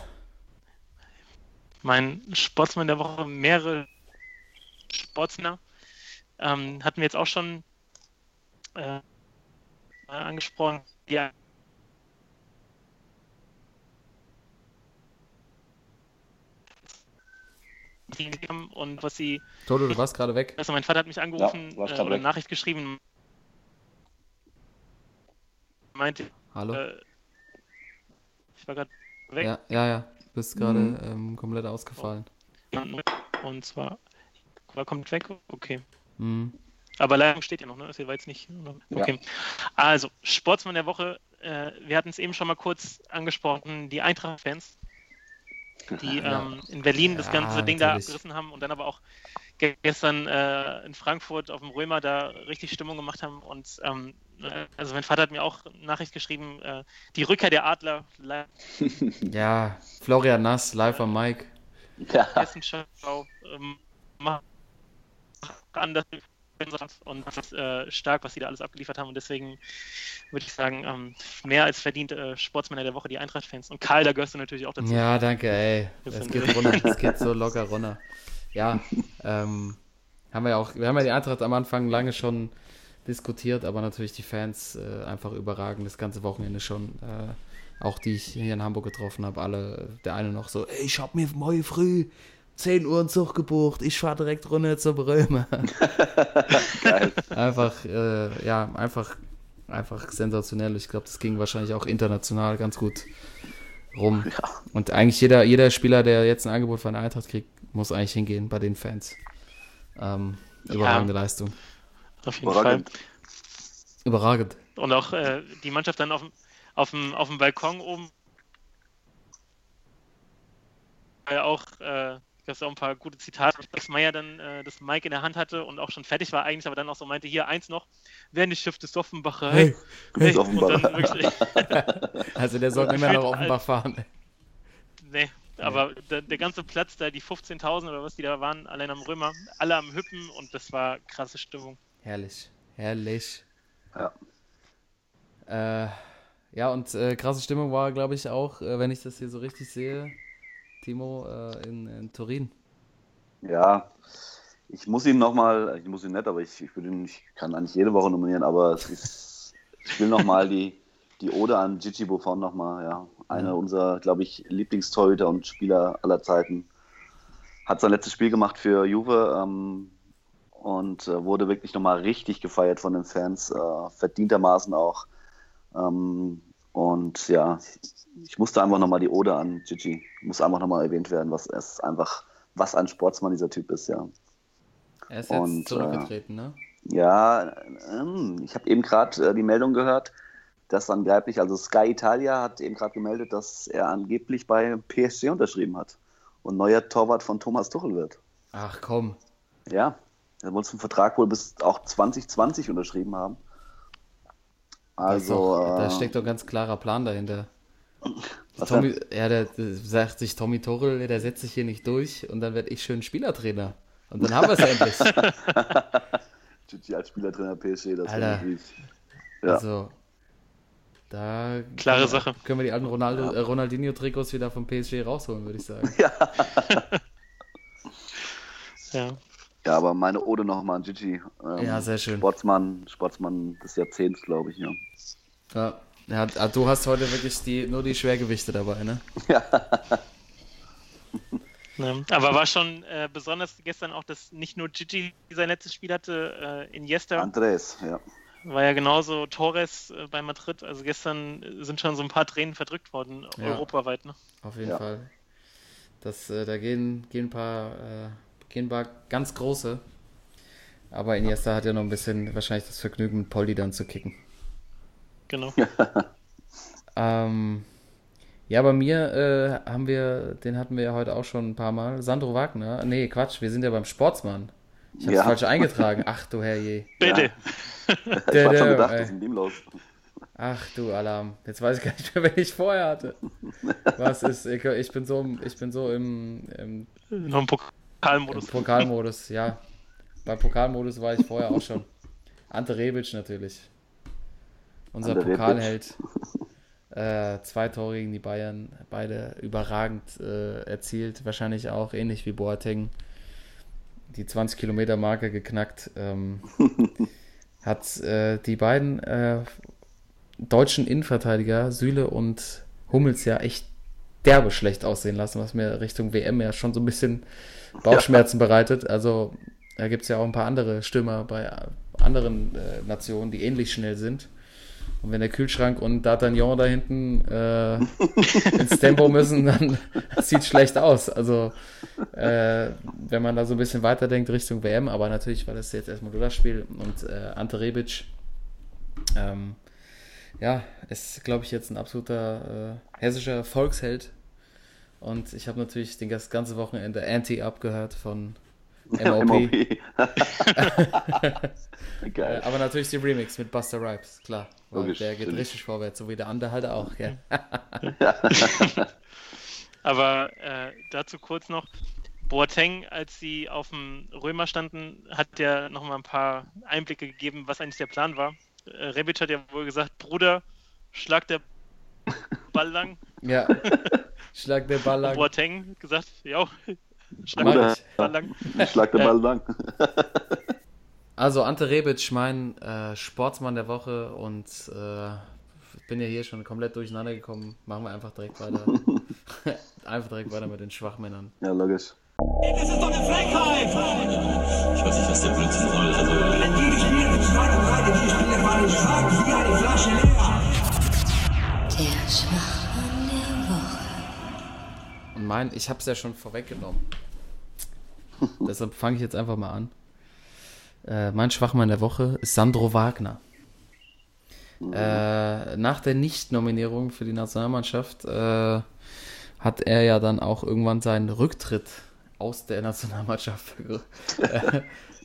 Mein Sportsmann der Woche, mehrere Sportsmänner, ähm, hatten wir jetzt auch schon äh, mal angesprochen. Ja. Und was sie, Toto, du warst gerade weg. also mein Vater hat mich angerufen Ja, äh, oder eine Nachricht geschrieben, meinte, Hallo? äh, ich war gerade weg. Ja, ja, ja. Du bist gerade ähm, komplett ausgefallen. Und zwar, war kommt weg, okay. Mhm. Aber Leitung steht ja noch, ne? Ist ja jetzt nicht. Okay. Also, Sportsmann der Woche. Äh, wir hatten es eben schon mal kurz angesprochen, die Eintracht-Fans, die Ja. ähm, in Berlin das Ja, ganze Ding da natürlich. abgerissen haben und dann aber auch ge- gestern äh, in Frankfurt auf dem Römer da richtig Stimmung gemacht haben. Und ähm, äh, also mein Vater hat mir auch eine Nachricht geschrieben, äh, die Rückkehr der Adler, live Ja, Florian Nass, live am Mike. Ja. Hessenschau, ähm, macht anders und das ist äh, stark, was sie da alles abgeliefert haben. Und deswegen würde ich sagen, ähm, mehr als verdient äh, Sportsmänner der Woche, die Eintracht-Fans. Und Karl, da gehörst du natürlich auch dazu. Ja, danke, ey. Das Es geht runter, es geht so locker runter. Ja, ähm, haben wir ja auch, wir haben ja die Eintracht am Anfang lange schon diskutiert, aber natürlich die Fans äh, einfach überragend, das ganze Wochenende schon. Äh, auch die ich hier in Hamburg getroffen habe, alle, der eine noch so, ich hab mir morgen früh 10 Uhr einen Zug gebucht, ich fahr direkt runter zur Bröme. Geil. einfach, äh, ja, einfach, einfach sensationell. Ich glaube, das ging wahrscheinlich auch international ganz gut rum. Und eigentlich jeder, jeder Spieler, der jetzt ein Angebot von Eintracht kriegt, muss eigentlich hingehen bei den Fans. Ähm, überragende Leistung. Auf jeden Überragend. Fall. Überragend. Und auch äh, die Mannschaft dann auf, dem- auf, dem, auf dem Balkon oben. Weil auch, äh, gab es auch ein paar gute Zitate, dass Meier dann äh, das Mike in der Hand hatte und auch schon fertig war eigentlich, aber dann auch so meinte, hier eins noch, wer nicht Schiff des Offenbacher, hey, hey. Ist Und dann Offenbacher. wirklich, Also der sollte immer nach Offenbach fahren. nee, aber der, der ganze Platz da, die 15.000 oder was die da waren, allein am Römer, alle am Hüppen und das war krasse Stimmung. Herrlich. Herrlich. Ja. Äh, ja, und äh, krasse Stimmung war, glaube ich, auch, äh, wenn ich das hier so richtig sehe, Timo, äh, in, in Turin. Ja, ich muss ihn nochmal, ich muss ihn nicht, aber ich, ich, würde ihn, ich kann eigentlich jede Woche nominieren, aber es ist, ich will nochmal die, die Ode an Gigi Buffon nochmal, ja. Einer Ja. unserer, glaube ich, Lieblingstorhüter und Spieler aller Zeiten. Hat sein letztes Spiel gemacht für Juve ähm, und äh, wurde wirklich nochmal richtig gefeiert von den Fans, äh, verdientermaßen auch. Ähm, und ja, ich musste einfach nochmal die Ode an Gigi, muss einfach nochmal erwähnt werden, was es einfach, was ein Sportsmann dieser Typ ist, ja. Er ist jetzt Und, zurückgetreten, ne? Ja, ähm, ich habe eben gerade äh, die Meldung gehört, dass angeblich, also Sky Italia hat eben gerade gemeldet, dass er angeblich bei PSG unterschrieben hat und neuer Torwart von Thomas Tuchel wird. Ach komm. Ja, er muss den Vertrag wohl bis auch 2020 unterschrieben haben. Also, doch, da äh, steckt doch ein ganz klarer Plan dahinter. Was Tommy, ja, der, der sagt sich Tommy Torrell, der setzt sich hier nicht durch und dann werde ich schön Spielertrainer. Und dann haben wir es endlich. Gigi als Spielertrainer PSG, das Alter. wäre natürlich. Ja, Also, da Klare können wir- Sache. können wir die alten Ronaldo, äh, Ronaldinho-Trikots wieder vom PSG rausholen, würde ich sagen. Ja. ja, aber meine Ode nochmal an Gigi. Ähm, Ja, sehr schön. Sportsmann, Sportsmann des Jahrzehnts, glaube ich, ja. Ja. Ja, ah, du hast heute wirklich die, nur die Schwergewichte dabei, ne? Ne? Aber war schon äh, besonders gestern auch, dass nicht nur Gigi sein letztes Spiel hatte, äh, Iniesta Andres, ja. war ja genauso Torres äh, bei Madrid. Also gestern äh, sind schon so ein paar Tränen verdrückt worden, Ja. europaweit. Ne? Auf jeden Ja. Fall. Das, äh, da gehen, gehen ein paar, äh, gehen paar ganz große. Aber Iniesta hat ja noch ein bisschen wahrscheinlich das Vergnügen, mit Poldi dann zu kicken. Genau. Ähm, ja, bei mir äh, haben wir, den hatten wir ja heute auch schon ein paar Mal. Sandro Wagner. Nee, Quatsch, wir sind ja beim Sportsmann. Ich hab's Ja. falsch eingetragen. Ach du Herrje. Bitte. Ich hab schon gedacht, ey. was ist mit ihm los? Ach du Alarm. Jetzt weiß ich gar nicht mehr, wen ich vorher hatte. Was ist, ich, ich bin so, im- ich bin so im, im, Noch im Pokalmodus. Pokalmodus, ja. Beim Pokalmodus war ich vorher auch schon. Ante Rebic natürlich. Unser Ante. Pokalheld. Äh, zwei Tore gegen die Bayern, beide überragend äh, erzielt. Wahrscheinlich auch ähnlich wie Boateng. Die 20 Kilometer Marke geknackt. Ähm, hat äh, die beiden äh, deutschen Innenverteidiger, Süle und Hummels, ja echt derbe schlecht aussehen lassen, was mir Richtung WM ja schon so ein bisschen Bauchschmerzen bereitet. Also da gibt es ja auch ein paar andere Stürmer bei anderen äh, Nationen, die ähnlich schnell sind. Und wenn der Kühlschrank und D'Artagnan da hinten äh, ins Tempo müssen, dann sieht schlecht aus. Also äh, wenn man da so ein bisschen weiterdenkt Richtung WM, aber natürlich war das jetzt erstmal nur das Spiel und äh, Ante Rebic ähm, ja, ist, glaube ich, jetzt ein absoluter äh, hessischer Volksheld. Und ich habe natürlich den, das ganze Wochenende Anti-Up gehört von MOP. Geil. aber natürlich die Remix mit Buster Rhymes, klar. Weil Logisch, der geht richtig vorwärts, so wie der andere halt auch. Gell? Aber äh, dazu kurz noch. Boateng, als sie auf dem Römer standen, hat ja noch mal ein paar Einblicke gegeben, was eigentlich der Plan war. Äh, Rebic hat ja wohl gesagt, Bruder, schlag der Ball lang. Ja. Schlag der Ball lang. Boateng gesagt, ja, schlag Mach der ich. Ball lang. Ich schlag den Ball lang. Also Ante Rebic, mein äh, Sportsmann der Woche und äh, bin ja hier schon komplett durcheinander gekommen. Machen wir einfach direkt weiter. einfach direkt weiter mit den Schwachmännern. Ja, logisch. Das ist doch eine Frechheit! Ich weiß nicht, was der Blödsinn soll. Also, Die Spieler mit zwei und drei, die Spieler waren stark wie eine Flasche leer. Der Schwachmann der Woche. Und mein, ich habe es ja schon vorweggenommen. Deshalb fange ich jetzt einfach mal an. Äh, mein Schwachmann der Woche ist Sandro Wagner. Äh, nach der Nicht-Nominierung für die Nationalmannschaft äh, hat er ja dann auch irgendwann seinen Rücktritt aus der Nationalmannschaft äh,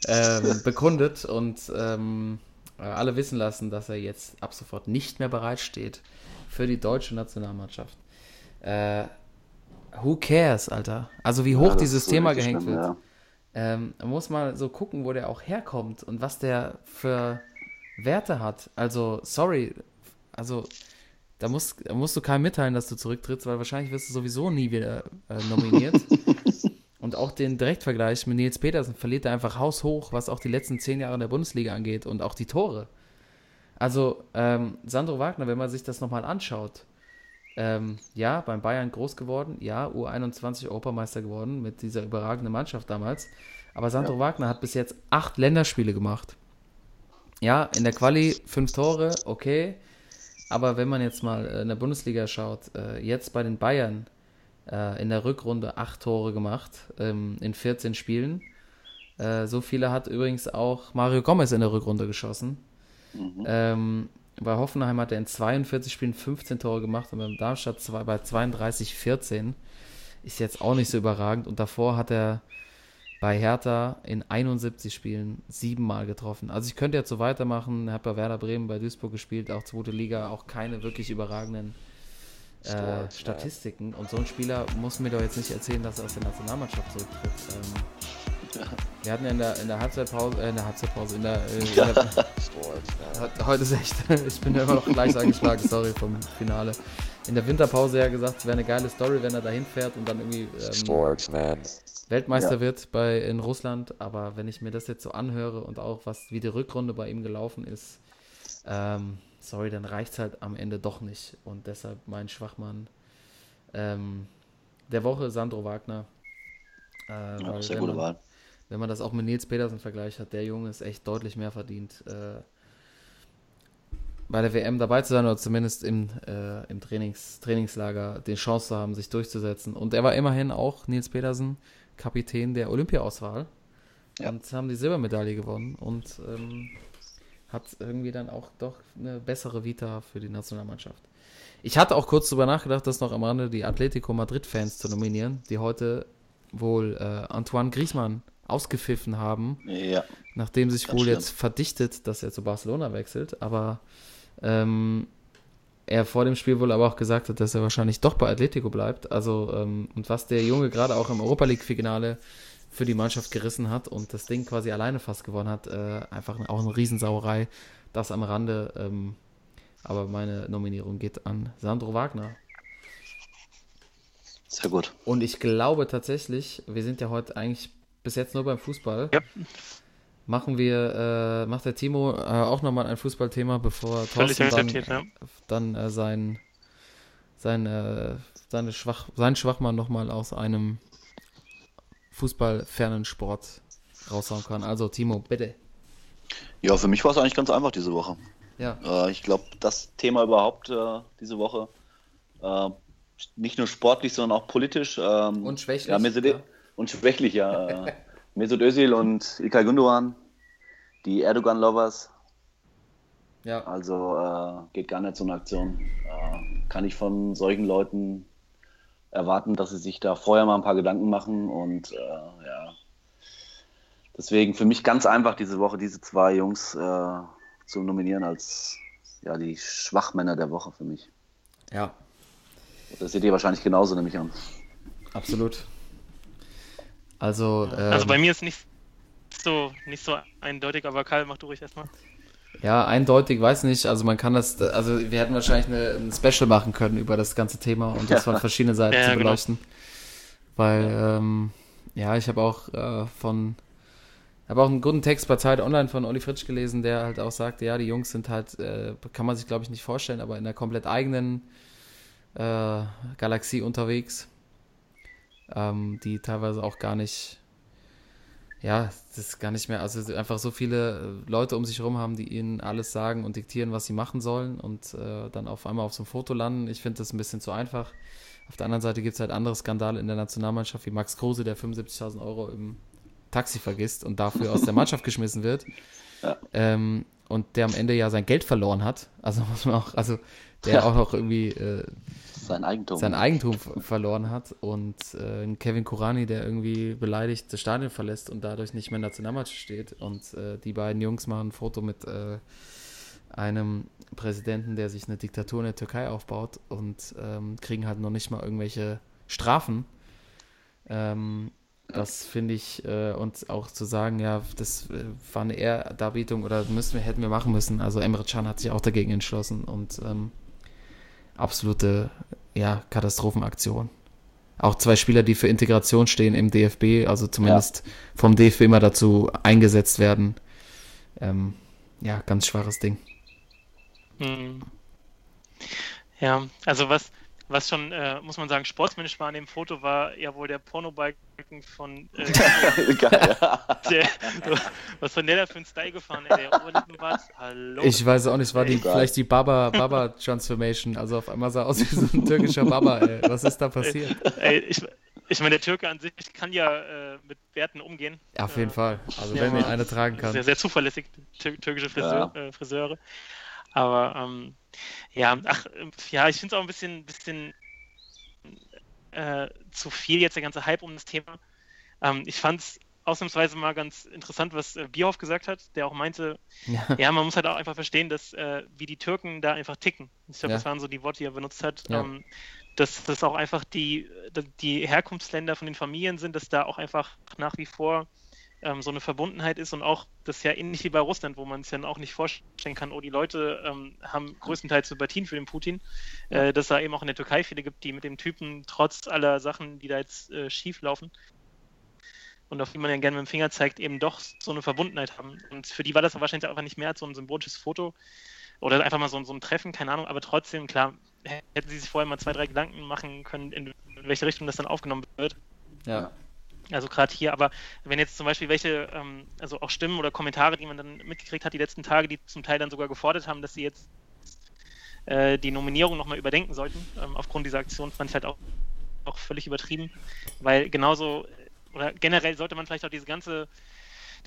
ähm, bekundet und ähm, äh, alle wissen lassen, dass er jetzt ab sofort nicht mehr bereitsteht für die deutsche Nationalmannschaft. Äh, who cares, Alter? Also wie hoch Ja, dieses so Thema gehängt schlimm, wird. ja. Ähm, man muss mal so gucken, wo der auch herkommt und was der für Werte hat. Also, sorry, also da musst, da musst du keinem mitteilen, dass du zurücktrittst, weil wahrscheinlich wirst du sowieso nie wieder äh, nominiert. und auch den Direktvergleich mit Nils Petersen verliert er einfach haushoch, was auch die letzten zehn Jahre in der Bundesliga angeht und auch die Tore. Also, ähm, Sandro Wagner, wenn man sich das nochmal anschaut, ähm, ja, beim Bayern groß geworden, ja, U21 Europameister geworden mit dieser überragenden Mannschaft damals. Aber Sandro Wagner hat bis jetzt acht Länderspiele gemacht. Ja, in der Quali fünf Tore, okay. Aber wenn man jetzt mal äh, in der Bundesliga schaut, äh, jetzt bei den Bayern äh, in der Rückrunde acht Tore gemacht ähm, in 14 Spielen. Äh, so viele hat übrigens auch Mario Gomez in der Rückrunde geschossen. Ähm, bei Hoffenheim hat er in 42 Spielen 15 Tore gemacht und beim Darmstadt zwei, bei 32 14. Ist jetzt auch nicht so überragend. Und davor hat er bei Hertha in 71 Spielen siebenmal getroffen. Also ich könnte jetzt so weitermachen. Er hat bei Werder Bremen, bei Duisburg gespielt, auch zweite Liga, auch keine wirklich überragenden äh, Statistiken. Und so ein Spieler muss mir doch jetzt nicht erzählen, dass er aus der Nationalmannschaft zurücktritt. Ähm, wir hatten ja in der, in der Halbzeitpause, äh, in der Halbzeitpause, in der, äh, in der He- Heute ist echt, ich bin ja immer noch gleich angeschlagen, sorry, vom Finale. In der Winterpause ja gesagt, es wäre eine geile Story, wenn er dahin fährt und dann irgendwie ähm, Sportsman. Weltmeister Ja. wird bei, in Russland. Aber wenn ich mir das jetzt so anhöre und auch was wie die Rückrunde bei ihm gelaufen ist, ähm, sorry, dann reicht es halt am Ende doch nicht. Und deshalb mein Schwachmann ähm, der Woche, Sandro Wagner. Äh, Ja, sehr gute Wahl. Wenn man das auch mit Nils Petersen vergleicht, hat der Junge es echt deutlich mehr verdient, äh, bei der WM dabei zu sein oder zumindest im, äh, im Trainings, Trainingslager die Chance zu haben, sich durchzusetzen. Und er war immerhin auch, Nils Petersen, Kapitän der Olympia-Auswahl Ja. und haben die Silbermedaille gewonnen und ähm, hat irgendwie dann auch doch eine bessere Vita für die Nationalmannschaft. Ich hatte auch kurz darüber nachgedacht, das noch am Rande die Atletico Madrid-Fans zu nominieren, die heute wohl äh, Antoine Griezmann ausgepfiffen haben, Ja, nachdem sich wohl stimmt. jetzt verdichtet, dass er zu Barcelona wechselt, aber ähm, er vor dem Spiel wohl aber auch gesagt hat, dass er wahrscheinlich doch bei Atletico bleibt. Also, ähm, und was der Junge gerade auch im Europa League-Finale für die Mannschaft gerissen hat und das Ding quasi alleine fast gewonnen hat, äh, einfach auch eine Riesensauerei. Das am Rande. Ähm, aber meine Nominierung geht an Sandro Wagner. sehr gut. Und ich glaube tatsächlich, wir sind ja heute eigentlich bis jetzt nur beim Fußball. Ja. Machen wir, äh, macht der Timo äh, auch nochmal ein Fußballthema, bevor Thorsten dann, ja. dann äh, sein, sein, äh, seine Schwach, sein Schwachmann nochmal aus einem fußballfernen Sport raushauen kann. Also Timo, bitte. Ja, für mich war es eigentlich ganz einfach diese Woche. Ja, Äh, ich glaube, das Thema überhaupt äh, diese Woche, äh, nicht nur sportlich, sondern auch politisch. Ähm, Und schwächlich, Ja, Mesut, ja. Und schwächlich, ja. äh, Mesut Özil und Ilkay Gündoğan, die Erdogan-Lovers. ja. Also äh, geht gar nicht so eine Aktion. Äh, kann ich von solchen Leuten erwarten, dass sie sich da vorher mal ein paar Gedanken machen und äh, ja. Deswegen für mich ganz einfach diese Woche diese zwei Jungs äh, zu nominieren als ja die Schwachmänner der Woche für mich. Ja, Das seht ihr wahrscheinlich genauso, nehme ich an. absolut. Also, ähm, Also bei mir ist nicht so, nicht so eindeutig, aber Karl, mach du ruhig erstmal. Ja, eindeutig, weiß nicht. Also man kann das, also wir hätten wahrscheinlich eine, ein Special machen können über das ganze Thema und das von verschiedenen Seiten Ja, zu genau. beleuchten. Weil, ähm, ja, ich habe auch äh, von, habe auch einen guten Text bei Zeit Online von Olli Fritsch gelesen, der halt auch sagte, ja, die Jungs sind halt, äh, kann man sich glaube ich nicht vorstellen, aber in einer komplett eigenen äh, Galaxie unterwegs, ähm, die teilweise auch gar nicht ja, das ist gar nicht mehr, also einfach so viele äh, Leute um sich herum haben, die ihnen alles sagen und diktieren, was sie machen sollen und äh, dann auf einmal auf so einem Foto landen. Ich finde das ein bisschen zu einfach. Auf der anderen Seite gibt es halt andere Skandale in der Nationalmannschaft, wie Max Kruse, der 75.000 Euro im Taxi vergisst und dafür aus der Mannschaft geschmissen wird. Ja. Ähm, und der am Ende ja sein Geld verloren hat. Also muss man auch, also der Ja. auch noch irgendwie äh, Sein Eigentum. sein Eigentum ver- verloren hat und äh, Kevin Kurani, der irgendwie beleidigt das Stadion verlässt und dadurch nicht mehr in der Nationalmannschaft steht. Und äh, die beiden Jungs machen ein Foto mit äh, einem Präsidenten, der sich eine Diktatur in der Türkei aufbaut und ähm, kriegen halt noch nicht mal irgendwelche Strafen. Ähm, das finde ich, äh, und auch zu sagen, ja, das äh, war eine Ehrdarbietung oder müssen hätten wir machen müssen. Also Emre Can hat sich auch dagegen entschlossen und ähm, absolute ja, Katastrophenaktion. Auch zwei Spieler, die für Integration stehen im DFB, also zumindest vom DFB immer dazu eingesetzt werden. Ähm, ja, ganz schwaches Ding. Hm. Ja, also was, was schon, äh, muss man sagen, sportsmännisch war an dem Foto, war ja wohl der Pornobalken von äh, Geil, ja. der, was von der da für ein Style gefahren, ey, der Oberlippenbart, hallo. Ich weiß auch nicht, war die Egal. vielleicht die Baba, Baba Transformation, also auf einmal sah aus wie so ein türkischer Baba, ey. Was ist da passiert? Ey, ich, ich meine, der Türke an sich kann ja äh, mit Werten umgehen. Ja, auf jeden Äh, Fall. Also ja, wenn aber eine tragen kann. Sehr, sehr zuverlässig, tür türkische Friseur, äh, Friseure. Aber ähm, ja, ach, ähm, ja, ich finde es auch ein bisschen, bisschen äh, zu viel jetzt der ganze Hype um das Thema. Ähm, ich fand es ausnahmsweise mal ganz interessant, was äh, Bierhoff gesagt hat, der auch meinte, Ja. ja, man muss halt auch einfach verstehen, dass äh, wie die Türken da einfach ticken. Ich glaube, Ja. das waren so die Worte, die er benutzt hat. Ja. Ähm, dass das auch einfach die, die Herkunftsländer von den Familien sind, dass da auch einfach nach wie vor ähm, so eine Verbundenheit ist und auch das ist ja ähnlich wie bei Russland, wo man es dann auch nicht vorstellen kann, oh, die Leute ähm, haben größtenteils Sympathien für den Putin, äh, dass da eben auch in der Türkei viele gibt, die mit dem Typen trotz aller Sachen, die da jetzt äh, schief laufen und auf die man ja gerne mit dem Finger zeigt, eben doch so eine Verbundenheit haben. Und für die war das wahrscheinlich einfach nicht mehr als so ein symbolisches Foto oder einfach mal so, ein- so ein Treffen, keine Ahnung, aber trotzdem, klar, hätten sie sich vorher mal zwei, drei Gedanken machen können, in welche Richtung das dann aufgenommen wird. Ja. Also gerade hier, aber wenn jetzt zum Beispiel welche, ähm, also auch Stimmen oder Kommentare, die man dann mitgekriegt hat die letzten Tage, die zum Teil dann sogar gefordert haben, dass sie jetzt äh, die Nominierung nochmal überdenken sollten, ähm, aufgrund dieser Aktion, fand ich halt auch, auch völlig übertrieben, weil genauso, oder generell sollte man vielleicht auch diese ganze,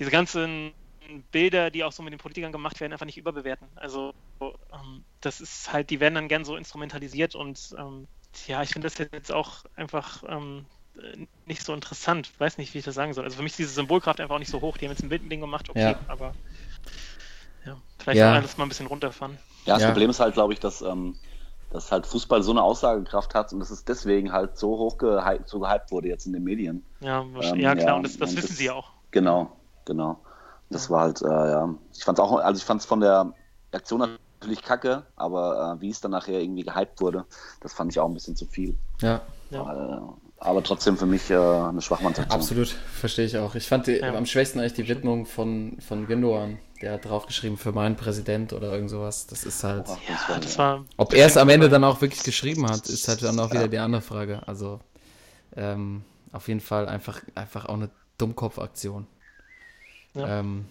diese ganzen Bilder, die auch so mit den Politikern gemacht werden, einfach nicht überbewerten. Also ähm, das ist halt, die werden dann gern so instrumentalisiert und ähm, ja, ich finde das jetzt auch einfach ähm, äh, nicht so interessant. Weiß nicht, wie ich das sagen soll. Also für mich ist diese Symbolkraft einfach auch nicht so hoch. Die haben jetzt ein Bildending gemacht, okay, Ja. aber ja, vielleicht Ja. alles mal ein bisschen runterfahren. Ja, das Ja. Problem ist halt, glaube ich, dass, ähm, dass halt Fußball so eine Aussagekraft hat und dass es deswegen halt so hoch gehypt, so gehypt wurde jetzt in den Medien. Ja, wahrscheinlich- Ähm, ja klar, ja, und das, das und wissen das- sie ja auch. Genau, genau. Das war halt, äh, ja. Ich fand es auch, also ich fand es von der Aktion natürlich kacke, aber äh, wie es dann nachher irgendwie gehypt wurde, das fand ich auch ein bisschen zu viel. Ja, Äh, aber trotzdem für mich äh, eine Schwachmannsaktion. absolut. Verstehe ich auch. Ich fand die, Ja. am schwächsten eigentlich die Widmung von, von Gündogan. Der hat draufgeschrieben für meinen Präsident oder irgend sowas. Das ist halt. Boah, Ja, das war. Ob er es am Ende dann auch wirklich geschrieben hat, ist halt dann auch wieder die andere Frage. Also ähm, auf jeden Fall einfach, einfach auch eine Dummkopfaktion. Ja. Ähm,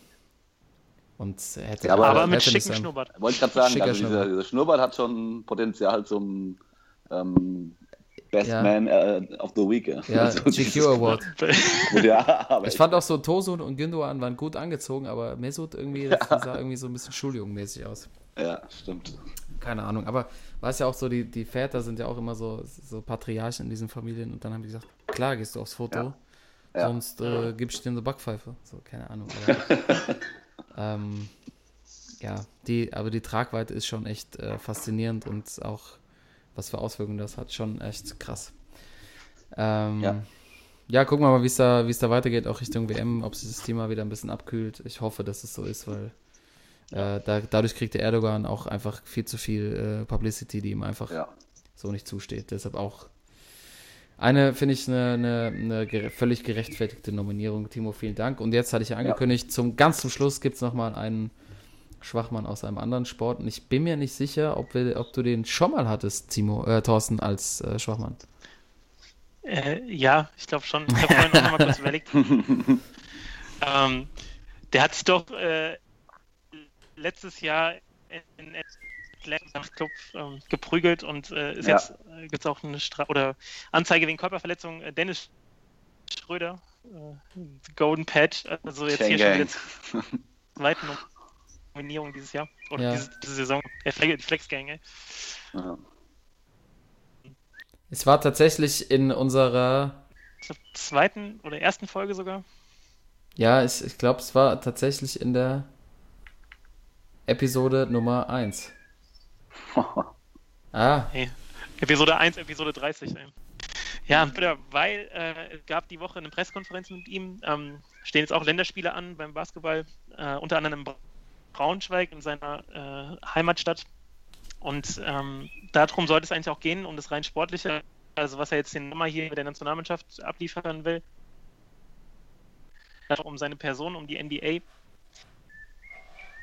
und hätte, Ja, aber- Aber mit schicken Schnurrbart. Wollte ich gerade sagen, also dieser, Schnurrbart. dieser Schnurrbart hat schon Potenzial zum ähm, Best Ja. Man äh, of the Week. Ja, Ja, Also GQ Award. ja aber Ich fand auch so, Tosun und Gündogan waren gut angezogen, aber Mesut irgendwie, das sah irgendwie so ein bisschen Schuljungenmäßig aus. Ja, stimmt. Keine Ahnung, aber weiß ja auch so, die, die Väter sind ja auch immer so, so Patriarchen in diesen Familien und dann haben die gesagt, klar gehst du aufs Foto, Ja. Ja. sonst äh, gibst du dir eine Backpfeife. So, keine Ahnung. Aber, ähm, ja, die, aber die Tragweite ist schon echt äh, faszinierend und auch, was für Auswirkungen das hat, schon echt krass. Ähm, Ja. ja. gucken wir mal, wie es da, wie es da weitergeht, auch Richtung WM, ob sich das Thema wieder ein bisschen abkühlt. Ich hoffe, dass es so ist, weil äh, da, dadurch kriegt der Erdogan auch einfach viel zu viel äh, Publicity, die ihm einfach Ja. so nicht zusteht. Deshalb auch eine, finde ich, eine, eine, eine völlig gerechtfertigte Nominierung. Timo, vielen Dank. Und jetzt hatte ich ja angekündigt, zum ganz zum Schluss gibt es nochmal einen Schwachmann aus einem anderen Sport. Und ich bin mir nicht sicher, ob, wir, ob du den schon mal hattest, Timo, äh, Thorsten, als äh, Schwachmann. Äh, ja, ich glaube schon. Ich habe vorhin auch noch mal kurz überlegt. ähm, der hat sich doch äh, letztes Jahr in Atlanta Club ähm, geprügelt und äh, ist Ja. jetzt äh, gibt es auch eine Stra oder Anzeige wegen Körperverletzung. Äh, Dennis Schröder, äh, Golden Patch. Also jetzt Chain hier schon Gang. wieder zweite Nominierung dieses Jahr. Oder Ja. diese, diese Saison. Äh, Flex, die Flex Gang, ey. Ja. Es war tatsächlich in unserer, Ich glaub, zweiten oder ersten Folge sogar. ja, ich, ich glaube, es war tatsächlich in der Episode Nummer 1. Ah, Nee. Episode 1, Episode 30. Ey. Ja, bitte, weil äh, es gab die Woche eine Pressekonferenz mit ihm. Ähm, stehen jetzt auch Länderspiele an beim Basketball, äh, unter anderem in Braunschweig in seiner äh, Heimatstadt. Und ähm, darum sollte es eigentlich auch gehen, um das rein sportliche, also was er jetzt den Nummer hier mit der Nationalmannschaft abliefern will. Um seine Person, um die NBA.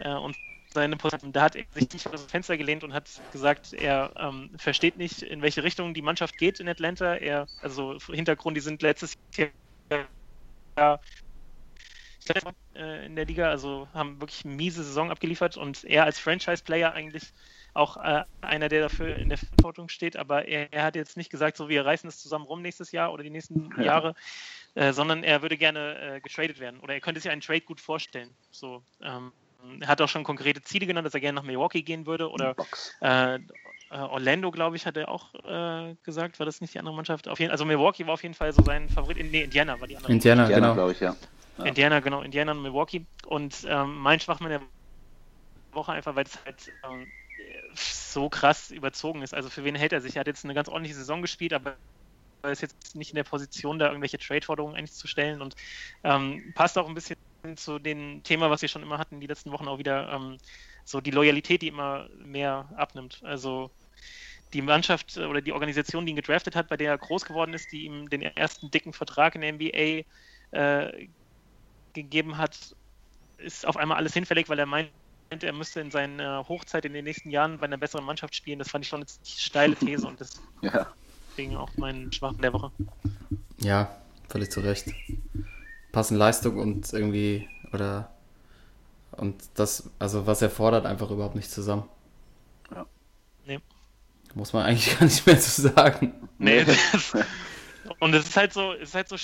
Äh, und seine Position. Da hat er sich nicht aus dem Fenster gelehnt und hat gesagt, er ähm, versteht nicht, in welche Richtung die Mannschaft geht in Atlanta. Er, also Hintergrund, die sind letztes Jahr äh, in der Liga, also haben wirklich eine miese Saison abgeliefert und er als Franchise-Player eigentlich auch äh, einer, der dafür in der Verantwortung steht, aber er, er hat jetzt nicht gesagt, so wir reißen es zusammen rum nächstes Jahr oder die nächsten Ja. Jahre, äh, sondern er würde gerne äh, getradet werden oder er könnte sich einen Trade gut vorstellen. So, ähm, er hat auch schon konkrete Ziele genannt, dass er gerne nach Milwaukee gehen würde oder äh, äh, Orlando, glaube ich, hat er auch äh, gesagt. War das nicht die andere Mannschaft? Auf jeden, also Milwaukee war auf jeden Fall so sein Favorit. Nee, Indiana war die andere. Indiana, Indiana, genau. glaube ich, ja. Ja. Indiana, genau, Indiana und Milwaukee. Und ähm, mein Schwachmann der Woche einfach, weil es halt ähm, so krass überzogen ist. Also für wen hält er sich? Er hat jetzt eine ganz ordentliche Saison gespielt, aber er ist jetzt nicht in der Position, da irgendwelche Trade-Forderungen eigentlich zu stellen und ähm, passt auch ein bisschen zu dem Thema, was wir schon immer hatten, die letzten Wochen auch wieder, ähm, so die Loyalität, die immer mehr abnimmt. Also die Mannschaft äh, oder die Organisation, die ihn gedraftet hat, bei der er groß geworden ist, die ihm den ersten dicken Vertrag in der NBA äh, gegeben hat, ist auf einmal alles hinfällig, weil er meint, er müsste in seiner Hochzeit in den nächsten Jahren bei einer besseren Mannschaft spielen. Das fand ich schon eine ziemlich steile These und Ja. deswegen auch mein Schwachen der Woche. Ja, völlig zu Recht. Passen Leistung und irgendwie, oder, und das, also was er fordert, einfach überhaupt nicht zusammen. Ja. Nee. Muss man eigentlich gar nicht mehr zu sagen. Nee, das, und es ist halt so, es ist halt so,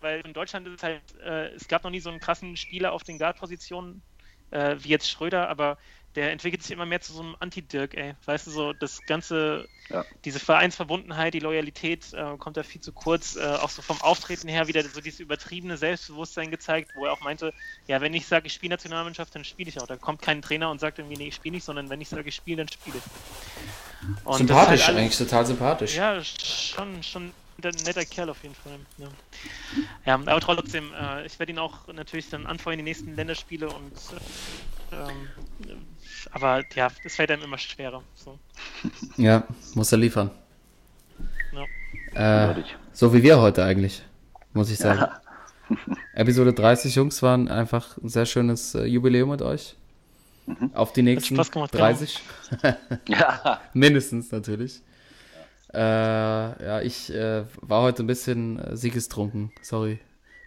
weil in Deutschland ist es halt, äh, es gab noch nie so einen krassen Spieler auf den Guard-Positionen äh, wie jetzt Schröder, aber der entwickelt sich immer mehr zu so einem Anti-Dirk, ey. Weißt du, so das ganze, Ja. diese Vereinsverbundenheit, die Loyalität äh, kommt da viel zu kurz. Äh, auch so vom Auftreten her wieder so dieses übertriebene Selbstbewusstsein gezeigt, wo er auch meinte, ja, wenn ich sage, ich spiele Nationalmannschaft, dann spiele ich auch. Da kommt kein Trainer und sagt irgendwie, nee, ich spiele nicht, sondern wenn ich sage, ich spiele, dann spiele ich. Und sympathisch, halt alles- eigentlich total sympathisch. ja, schon, schon netter Kerl auf jeden Fall. Ja, ja aber trotzdem, äh, ich werde ihn auch natürlich dann anfeuern, die nächsten Länderspiele und äh, ähm, aber ja, es fällt einem immer schwerer. So. Ja, muss er liefern. Ja. Äh, so wie wir heute eigentlich, muss ich sagen. Ja. Episode 30, Jungs, waren einfach ein sehr schönes äh, Jubiläum mit euch. Auf die nächsten Spaß gemacht, genau. 30. Ja. Mindestens natürlich. Äh, ja, ich äh, war heute ein bisschen äh, siegestrunken. Sorry.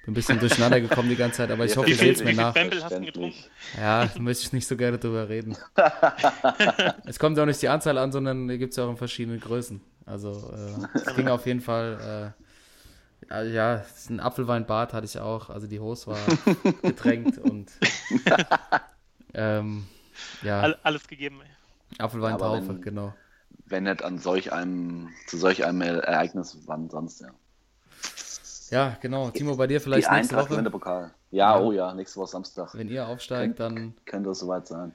Bin ein bisschen durcheinander gekommen die ganze Zeit, aber ich Ja, hoffe, ihr seht wie mir nach. Bamble hast du getrunken? Ja, da möchte ich nicht so gerne drüber reden. es kommt auch nicht die Anzahl an, sondern gibt es ja auch in verschiedenen Größen. Also äh, es ging auf jeden Fall, äh, ja, ja, ein Apfelweinbad hatte ich auch. Also die Hose war getränkt und ähm, ja, All, alles gegeben. Apfelweintaufe, genau. Wenn nicht an solch einem, zu solch einem Ereignis, wann sonst, ja. Ja, genau. Timo, bei dir Die vielleicht nächste Eintracht gewinnt Woche. den Pokal. Ja, Ja. oh ja, nächste Woche Samstag. Wenn ihr aufsteigt, dann, Könnte es soweit sein.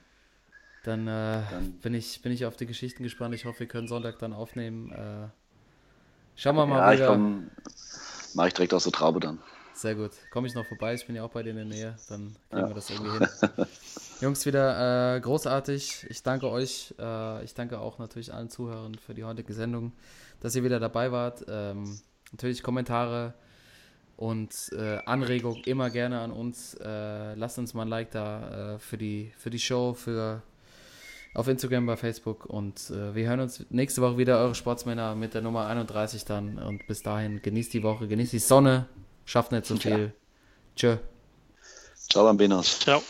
dann, äh, Dann- bin, ich, bin ich auf die Geschichten gespannt. Ich hoffe, wir können Sonntag dann aufnehmen. Äh, schauen wir mal Ja, ich wieder. komme, mache ich direkt aus der Traube dann. Sehr gut. Komme ich noch vorbei? Ich bin ja auch bei dir in der Nähe. Dann kriegen Ja. wir das irgendwie hin. Jungs, wieder äh, großartig. Ich danke euch. Äh, ich danke auch natürlich allen Zuhörern für die heutige Sendung, dass ihr wieder dabei wart. Ähm, natürlich Kommentare und äh, Anregungen immer gerne an uns. Äh, lasst uns mal ein Like da äh, für, die, für die Show, für auf Instagram, bei Facebook. Und äh, wir hören uns nächste Woche wieder, eure Sportsmänner mit der Nummer 31 dann. Und bis dahin, genießt die Woche, genießt die Sonne, schafft nicht so viel. Tschö. Ciao, Bambinos. Ciao.